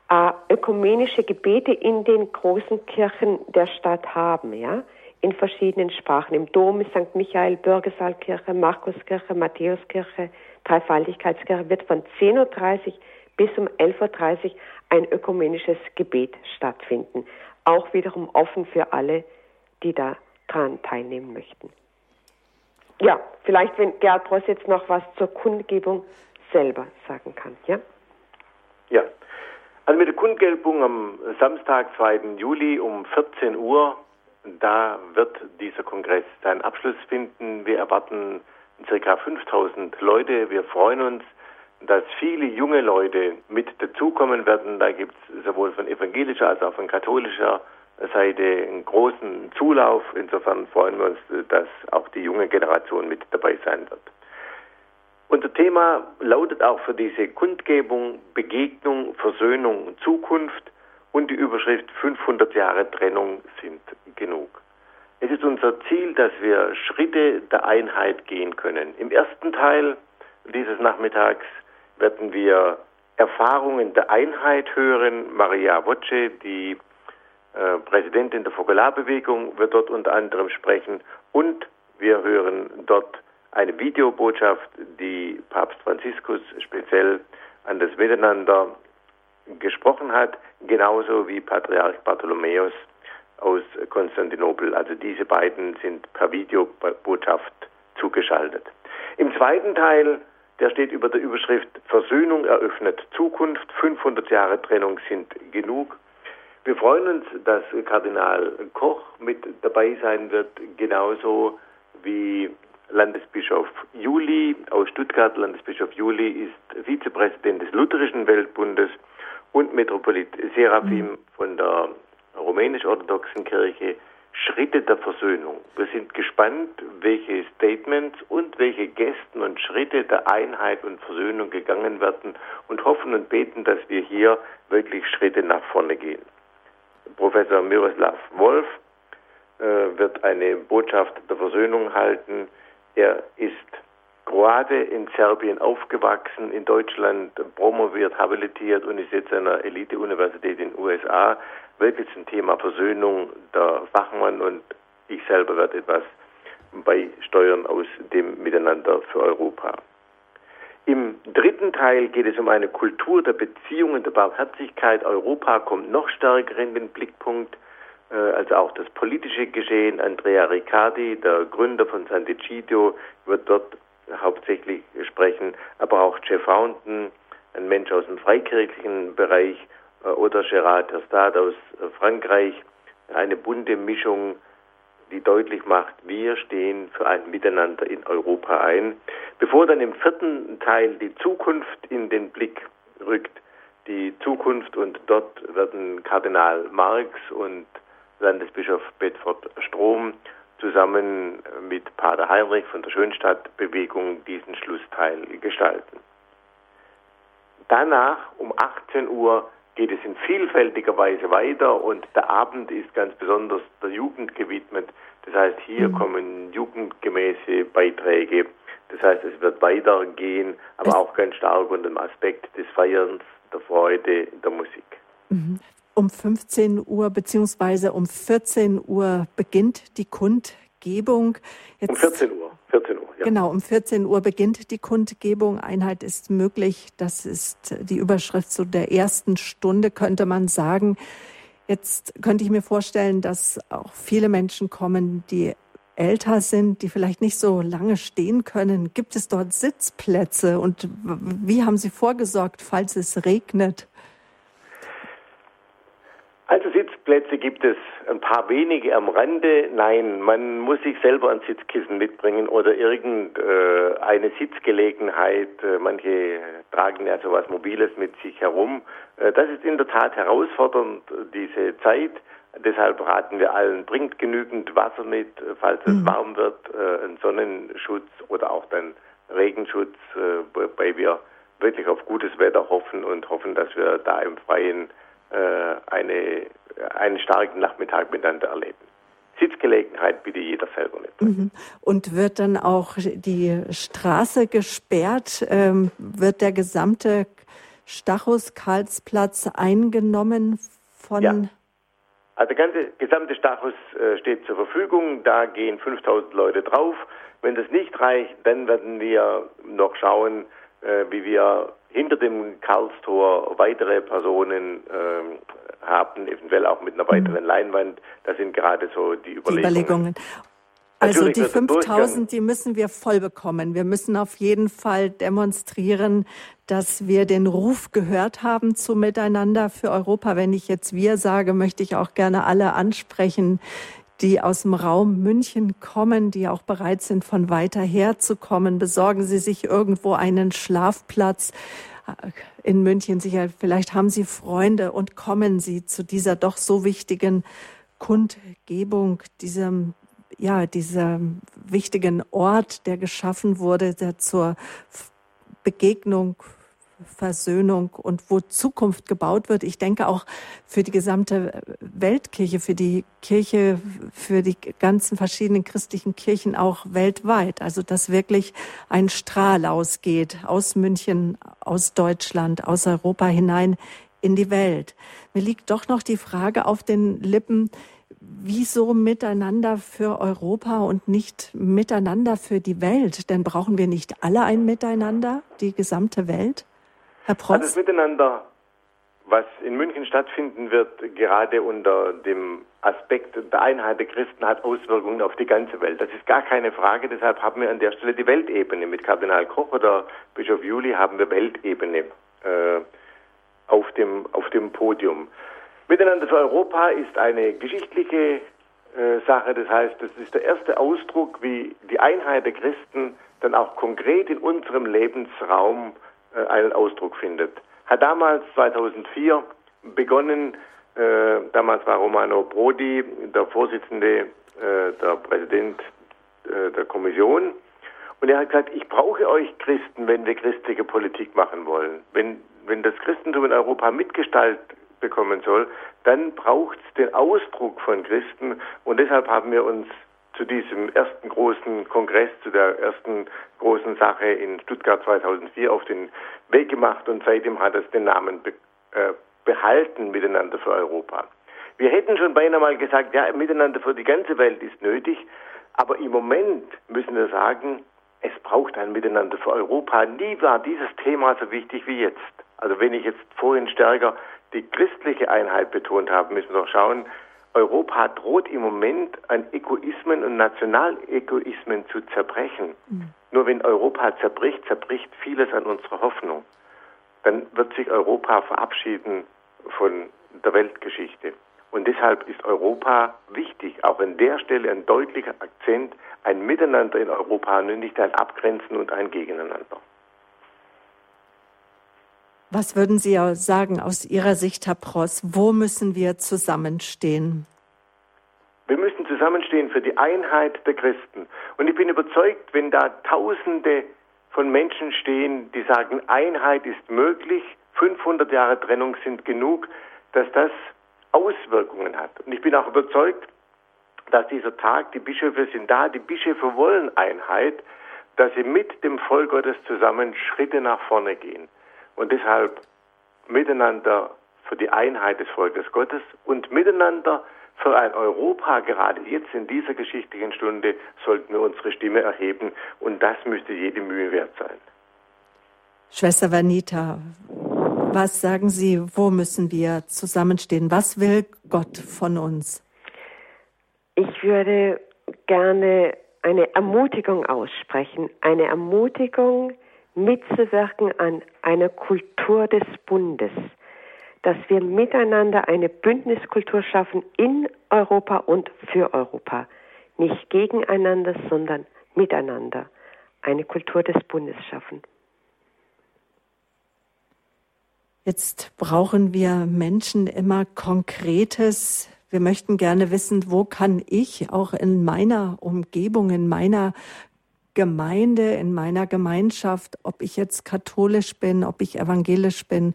Speaker 2: äh, ökumenische Gebete in den großen Kirchen der Stadt haben, ja in verschiedenen Sprachen. Im Dom ist St. Michael, Bürgersaalkirche, Markuskirche, Matthäuskirche, Dreifaltigkeitskirche wird von 10.30 Uhr bis um 11.30 Uhr ein ökumenisches Gebet stattfinden. Auch wiederum offen für alle, die daran teilnehmen möchten. Ja, vielleicht, wenn Gerhard Bross jetzt noch was zur Kundgebung selber sagen kann, ja?
Speaker 3: Ja, also mit der Kundgebung am Samstag, 2. Juli um 14 Uhr da wird dieser Kongress seinen Abschluss finden. Wir erwarten ca. 5000 Leute. Wir freuen uns, dass viele junge Leute mit dazukommen werden. Da gibt es sowohl von evangelischer als auch von katholischer Seite einen großen Zulauf. Insofern freuen wir uns, dass auch die junge Generation mit dabei sein wird. Unser Thema lautet auch für diese Kundgebung Begegnung, Versöhnung Zukunft und die Überschrift 500 Jahre Trennung sind genug. Es ist unser Ziel, dass wir Schritte der Einheit gehen können. Im ersten Teil dieses Nachmittags werden wir Erfahrungen der Einheit hören. Maria Voce, die äh, Präsidentin der Fokularbewegung, wird dort unter anderem sprechen. Und wir hören dort eine Videobotschaft, die Papst Franziskus speziell an das Miteinander gesprochen hat, genauso wie Patriarch Bartholomäus aus Konstantinopel. Also diese beiden sind per Videobotschaft zugeschaltet. Im zweiten Teil, der steht über der Überschrift Versöhnung eröffnet Zukunft, 500 Jahre Trennung sind genug. Wir freuen uns, dass Kardinal Koch mit dabei sein wird, genauso wie Landesbischof Juli aus Stuttgart. Landesbischof Juli ist Vizepräsident des Lutherischen Weltbundes und Metropolit Seraphim mhm. von der rumänisch-orthodoxen Kirche Schritte der Versöhnung. Wir sind gespannt, welche Statements und welche Gesten und Schritte der Einheit und Versöhnung gegangen werden und hoffen und beten, dass wir hier wirklich Schritte nach vorne gehen. Professor Miroslav Wolf äh, wird eine Botschaft der Versöhnung halten. Er ist Kroate in Serbien aufgewachsen, in Deutschland promoviert, habilitiert und ist jetzt an einer Elite-Universität in den USA. Wirklich zum Thema Versöhnung der Fachmann und ich selber werde etwas beisteuern aus dem Miteinander für Europa. Im dritten Teil geht es um eine Kultur der Beziehungen, der Barmherzigkeit. Europa kommt noch stärker in den Blickpunkt, also auch das politische Geschehen. Andrea Riccardi, der Gründer von Sant'Egidio, wird dort hauptsächlich sprechen, aber auch Jeff Fountain, ein Mensch aus dem freikirchlichen Bereich, äh, oder Gerard Terstad aus äh, Frankreich, eine bunte Mischung, die deutlich macht, wir stehen für ein Miteinander in Europa ein. Bevor dann im vierten Teil die Zukunft in den Blick rückt, die Zukunft und dort werden Kardinal Marx und Landesbischof Bedford Strom zusammen mit Pater Heinrich von der Schönstadtbewegung diesen Schlussteil gestalten. Danach um 18 Uhr geht es in vielfältiger Weise weiter und der Abend ist ganz besonders der Jugend gewidmet. Das heißt, hier mhm. kommen jugendgemäße Beiträge. Das heißt, es wird weitergehen, aber auch ganz stark unter dem Aspekt des Feierns, der Freude, der Musik.
Speaker 1: Um 15 Uhr beziehungsweise um 14 Uhr beginnt die Kundgebung.
Speaker 3: Jetzt, um 14 Uhr. 14 Uhr
Speaker 1: ja. Genau, um 14 Uhr beginnt die Kundgebung. Einheit ist möglich. Das ist die Überschrift zu der ersten Stunde, könnte man sagen. Jetzt könnte ich mir vorstellen, dass auch viele Menschen kommen, die älter sind, die vielleicht nicht so lange stehen können? Gibt es dort Sitzplätze und wie haben Sie vorgesorgt, falls es regnet?
Speaker 3: Also Sitzplätze gibt es ein paar wenige am Rande. Nein, man muss sich selber ein Sitzkissen mitbringen oder irgendeine Sitzgelegenheit. Manche tragen ja sowas Mobiles mit sich herum. Das ist in der Tat herausfordernd, diese Zeit. Deshalb raten wir allen, bringt genügend Wasser mit, falls es mhm. warm wird, äh, einen Sonnenschutz oder auch dann Regenschutz, äh, wobei wir wirklich auf gutes Wetter hoffen und hoffen, dass wir da im Freien äh, eine, einen starken Nachmittag miteinander erleben. Sitzgelegenheit bitte jeder selber mit. Mhm.
Speaker 1: Und wird dann auch die Straße gesperrt? Ähm, wird der gesamte Stachus-Karlsplatz eingenommen von
Speaker 3: ja. Also der ganze gesamte Stachus äh, steht zur Verfügung, da gehen 5000 Leute drauf. Wenn das nicht reicht, dann werden wir noch schauen, äh, wie wir hinter dem Karlstor weitere Personen äh, haben, eventuell auch mit einer weiteren mhm. Leinwand. Das sind gerade so die Überlegungen. Die Überlegungen.
Speaker 1: Also die 5000, die müssen wir voll bekommen. Wir müssen auf jeden Fall demonstrieren, dass wir den Ruf gehört haben zu Miteinander für Europa. Wenn ich jetzt wir sage, möchte ich auch gerne alle ansprechen, die aus dem Raum München kommen, die auch bereit sind, von weiter her zu kommen. Besorgen Sie sich irgendwo einen Schlafplatz in München. Sicher, vielleicht haben Sie Freunde und kommen Sie zu dieser doch so wichtigen Kundgebung, diesem ja, dieser wichtigen Ort, der geschaffen wurde, der zur Begegnung, Versöhnung und wo Zukunft gebaut wird. Ich denke auch für die gesamte Weltkirche, für die Kirche, für die ganzen verschiedenen christlichen Kirchen auch weltweit. Also dass wirklich ein Strahl ausgeht aus München, aus Deutschland, aus Europa hinein in die Welt. Mir liegt doch noch die Frage auf den Lippen, wieso miteinander für Europa und nicht miteinander für die Welt? Denn brauchen wir nicht alle ein Miteinander, die gesamte Welt?
Speaker 3: Herr Protz? Also das Miteinander, was in München stattfinden wird, gerade unter dem Aspekt der Einheit der Christen, hat Auswirkungen auf die ganze Welt. Das ist gar keine Frage. Deshalb haben wir an der Stelle die Weltebene. Mit Kardinal Koch oder Bischof Juli haben wir Weltebene äh, auf, dem, auf dem Podium. Miteinander für Europa ist eine geschichtliche äh, Sache. Das heißt, das ist der erste Ausdruck, wie die Einheit der Christen dann auch konkret in unserem Lebensraum einen Ausdruck findet. Hat damals 2004 begonnen, äh, damals war Romano Prodi der Vorsitzende, äh, der Präsident äh, der Kommission. Und er hat gesagt, ich brauche euch Christen, wenn wir christliche Politik machen wollen. Wenn, wenn das Christentum in Europa mitgestaltet bekommen soll, dann braucht es den Ausdruck von Christen und deshalb haben wir uns zu diesem ersten großen Kongress, zu der ersten großen Sache in Stuttgart 2004 auf den Weg gemacht und seitdem hat es den Namen be äh, behalten, Miteinander für Europa. Wir hätten schon beinahe mal gesagt, ja, Miteinander für die ganze Welt ist nötig, aber im Moment müssen wir sagen, es braucht ein Miteinander für Europa. Nie war dieses Thema so wichtig wie jetzt. Also wenn ich jetzt vorhin stärker die christliche Einheit betont haben, müssen wir doch schauen, Europa droht im Moment an Egoismen und Nationalegoismen zu zerbrechen. Mhm. Nur wenn Europa zerbricht, zerbricht vieles an unserer Hoffnung. Dann wird sich Europa verabschieden von der Weltgeschichte. Und deshalb ist Europa wichtig, auch an der Stelle ein deutlicher Akzent, ein Miteinander in Europa und nicht ein Abgrenzen und ein Gegeneinander.
Speaker 1: Was würden Sie sagen aus Ihrer Sicht, Herr Pross? Wo müssen wir zusammenstehen?
Speaker 3: Wir müssen zusammenstehen für die Einheit der Christen. Und ich bin überzeugt, wenn da Tausende von Menschen stehen, die sagen, Einheit ist möglich, 500 Jahre Trennung sind genug, dass das Auswirkungen hat. Und ich bin auch überzeugt, dass dieser Tag, die Bischöfe sind da, die Bischöfe wollen Einheit, dass sie mit dem Volk Gottes zusammen Schritte nach vorne gehen und deshalb miteinander für die Einheit des Volkes Gottes und miteinander für ein Europa, gerade jetzt in dieser geschichtlichen Stunde, sollten wir unsere Stimme erheben und das müsste jede Mühe wert sein.
Speaker 1: Schwester Vanita, was sagen Sie, wo müssen wir zusammenstehen? Was will Gott von uns?
Speaker 2: Ich würde gerne eine Ermutigung aussprechen, eine Ermutigung mitzuwirken an einer Kultur des Bundes, dass wir miteinander eine Bündniskultur schaffen in Europa und für Europa, nicht gegeneinander, sondern miteinander eine Kultur des Bundes schaffen.
Speaker 1: Jetzt brauchen wir Menschen immer Konkretes. Wir möchten gerne wissen, wo kann ich auch in meiner Umgebung, in meiner Gemeinde, in meiner Gemeinschaft, ob ich jetzt katholisch bin, ob ich evangelisch bin,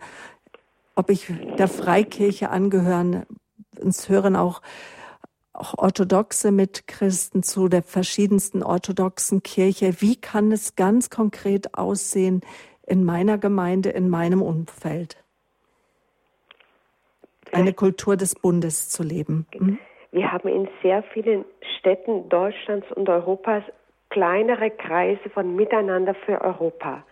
Speaker 1: ob ich der Freikirche angehören. Uns hören auch, auch Orthodoxe mit Christen zu der verschiedensten orthodoxen Kirche. Wie kann es ganz konkret aussehen in meiner Gemeinde, in meinem Umfeld? Eine Kultur des Bundes zu leben.
Speaker 2: Hm? Wir haben in sehr vielen Städten Deutschlands und Europas kleinere Kreise von Miteinander für Europa.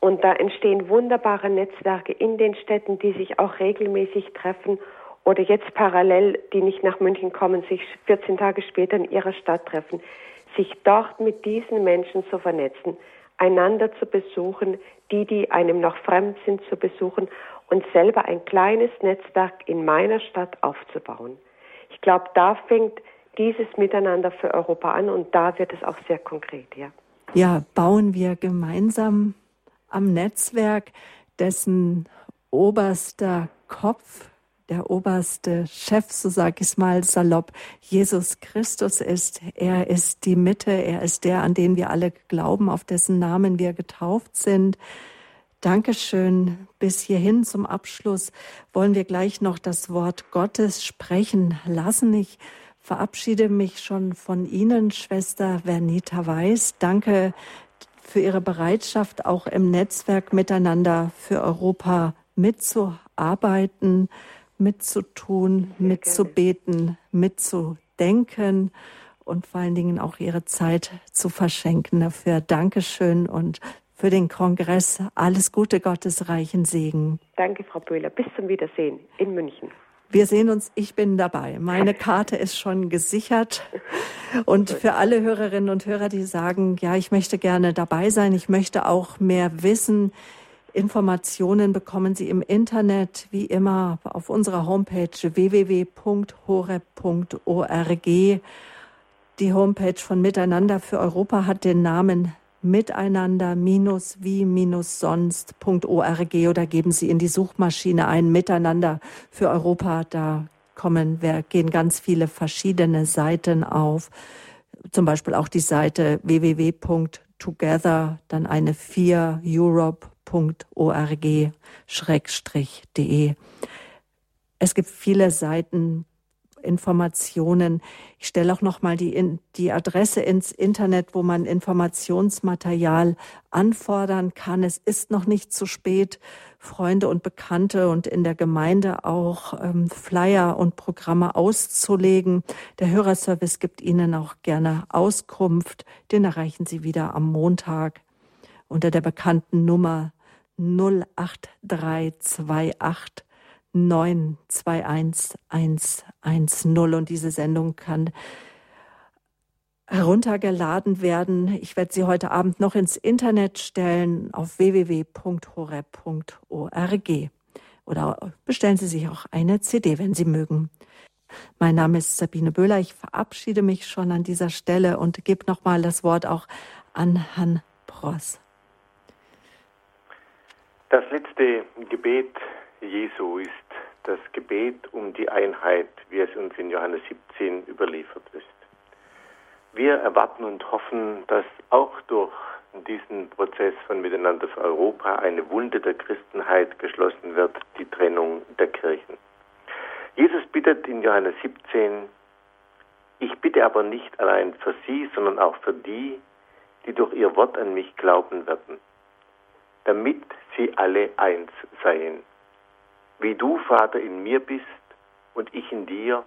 Speaker 2: Und da entstehen wunderbare Netzwerke in den Städten, die sich auch regelmäßig treffen oder jetzt parallel, die nicht nach München kommen, sich 14 Tage später in ihrer Stadt treffen, sich dort mit diesen Menschen zu vernetzen, einander zu besuchen, die, die einem noch fremd sind, zu besuchen und selber ein kleines Netzwerk in meiner Stadt aufzubauen. Ich glaube, da fängt dieses Miteinander für Europa an und da wird es auch sehr konkret, ja.
Speaker 1: Ja, bauen wir gemeinsam am Netzwerk, dessen oberster Kopf, der oberste Chef, so sage ich es mal salopp, Jesus Christus ist. Er ist die Mitte, er ist der, an den wir alle glauben, auf dessen Namen wir getauft sind. Dankeschön. Bis hierhin zum Abschluss wollen wir gleich noch das Wort Gottes sprechen lassen. Ich verabschiede mich schon von Ihnen, Schwester Vernita Weiß. Danke für Ihre Bereitschaft, auch im Netzwerk miteinander für Europa mitzuarbeiten, mitzutun, mitzubeten, mitzudenken und vor allen Dingen auch Ihre Zeit zu verschenken dafür. Dankeschön und für den Kongress alles Gute, Gottes reichen Segen.
Speaker 2: Danke, Frau Böhler. Bis zum Wiedersehen in München.
Speaker 1: Wir sehen uns, ich bin dabei. Meine Karte ist schon gesichert. Und für alle Hörerinnen und Hörer, die sagen, ja, ich möchte gerne dabei sein, ich möchte auch mehr wissen, Informationen bekommen Sie im Internet, wie immer, auf unserer Homepage www.horeb.org. Die Homepage von Miteinander für Europa hat den Namen miteinander-wie-sonst.org oder geben Sie in die Suchmaschine ein Miteinander für Europa. Da kommen, wir gehen ganz viele verschiedene Seiten auf. Zum Beispiel auch die Seite www.together, dann eine 4 europe.org-de. Es gibt viele Seiten, Informationen. Ich stelle auch noch mal die, die Adresse ins Internet, wo man Informationsmaterial anfordern kann. Es ist noch nicht zu spät, Freunde und Bekannte und in der Gemeinde auch ähm, Flyer und Programme auszulegen. Der Hörerservice gibt Ihnen auch gerne Auskunft. Den erreichen Sie wieder am Montag unter der bekannten Nummer 08328 921110 und diese Sendung kann heruntergeladen werden. Ich werde sie heute Abend noch ins Internet stellen auf www.horeb.org oder bestellen Sie sich auch eine CD, wenn Sie mögen. Mein Name ist Sabine Böhler. Ich verabschiede mich schon an dieser Stelle und gebe nochmal das Wort auch an Herrn Pross.
Speaker 3: Das letzte Gebet Jesu ist das Gebet um die Einheit, wie es uns in Johannes 17 überliefert ist. Wir erwarten und hoffen, dass auch durch diesen Prozess von Miteinander für Europa eine Wunde der Christenheit geschlossen wird, die Trennung der Kirchen. Jesus bittet in Johannes 17, ich bitte aber nicht allein für sie, sondern auch für die, die durch ihr Wort an mich glauben werden, damit sie alle eins seien wie du, Vater, in mir bist und ich in dir,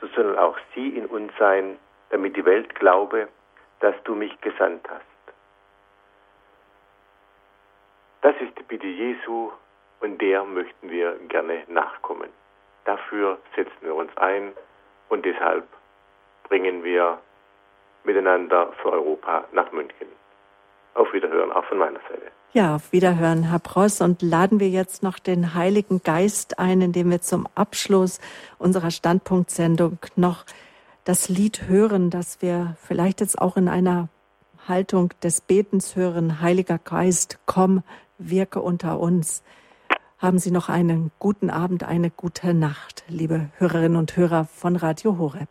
Speaker 3: so sollen auch sie in uns sein, damit die Welt glaube, dass du mich gesandt hast. Das ist die Bitte Jesu und der möchten wir gerne nachkommen. Dafür setzen wir uns ein und deshalb bringen wir miteinander für Europa nach München. Auf Wiederhören, auch von meiner Seite.
Speaker 1: Ja, auf Wiederhören, Herr Pross. Und laden wir jetzt noch den Heiligen Geist ein, indem wir zum Abschluss unserer Standpunktsendung noch das Lied hören, das wir vielleicht jetzt auch in einer Haltung des Betens hören. Heiliger Geist, komm, wirke unter uns. Haben Sie noch einen guten Abend, eine gute Nacht, liebe Hörerinnen und Hörer von Radio Horeb.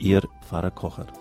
Speaker 5: Ihr Pfarrer Kocher.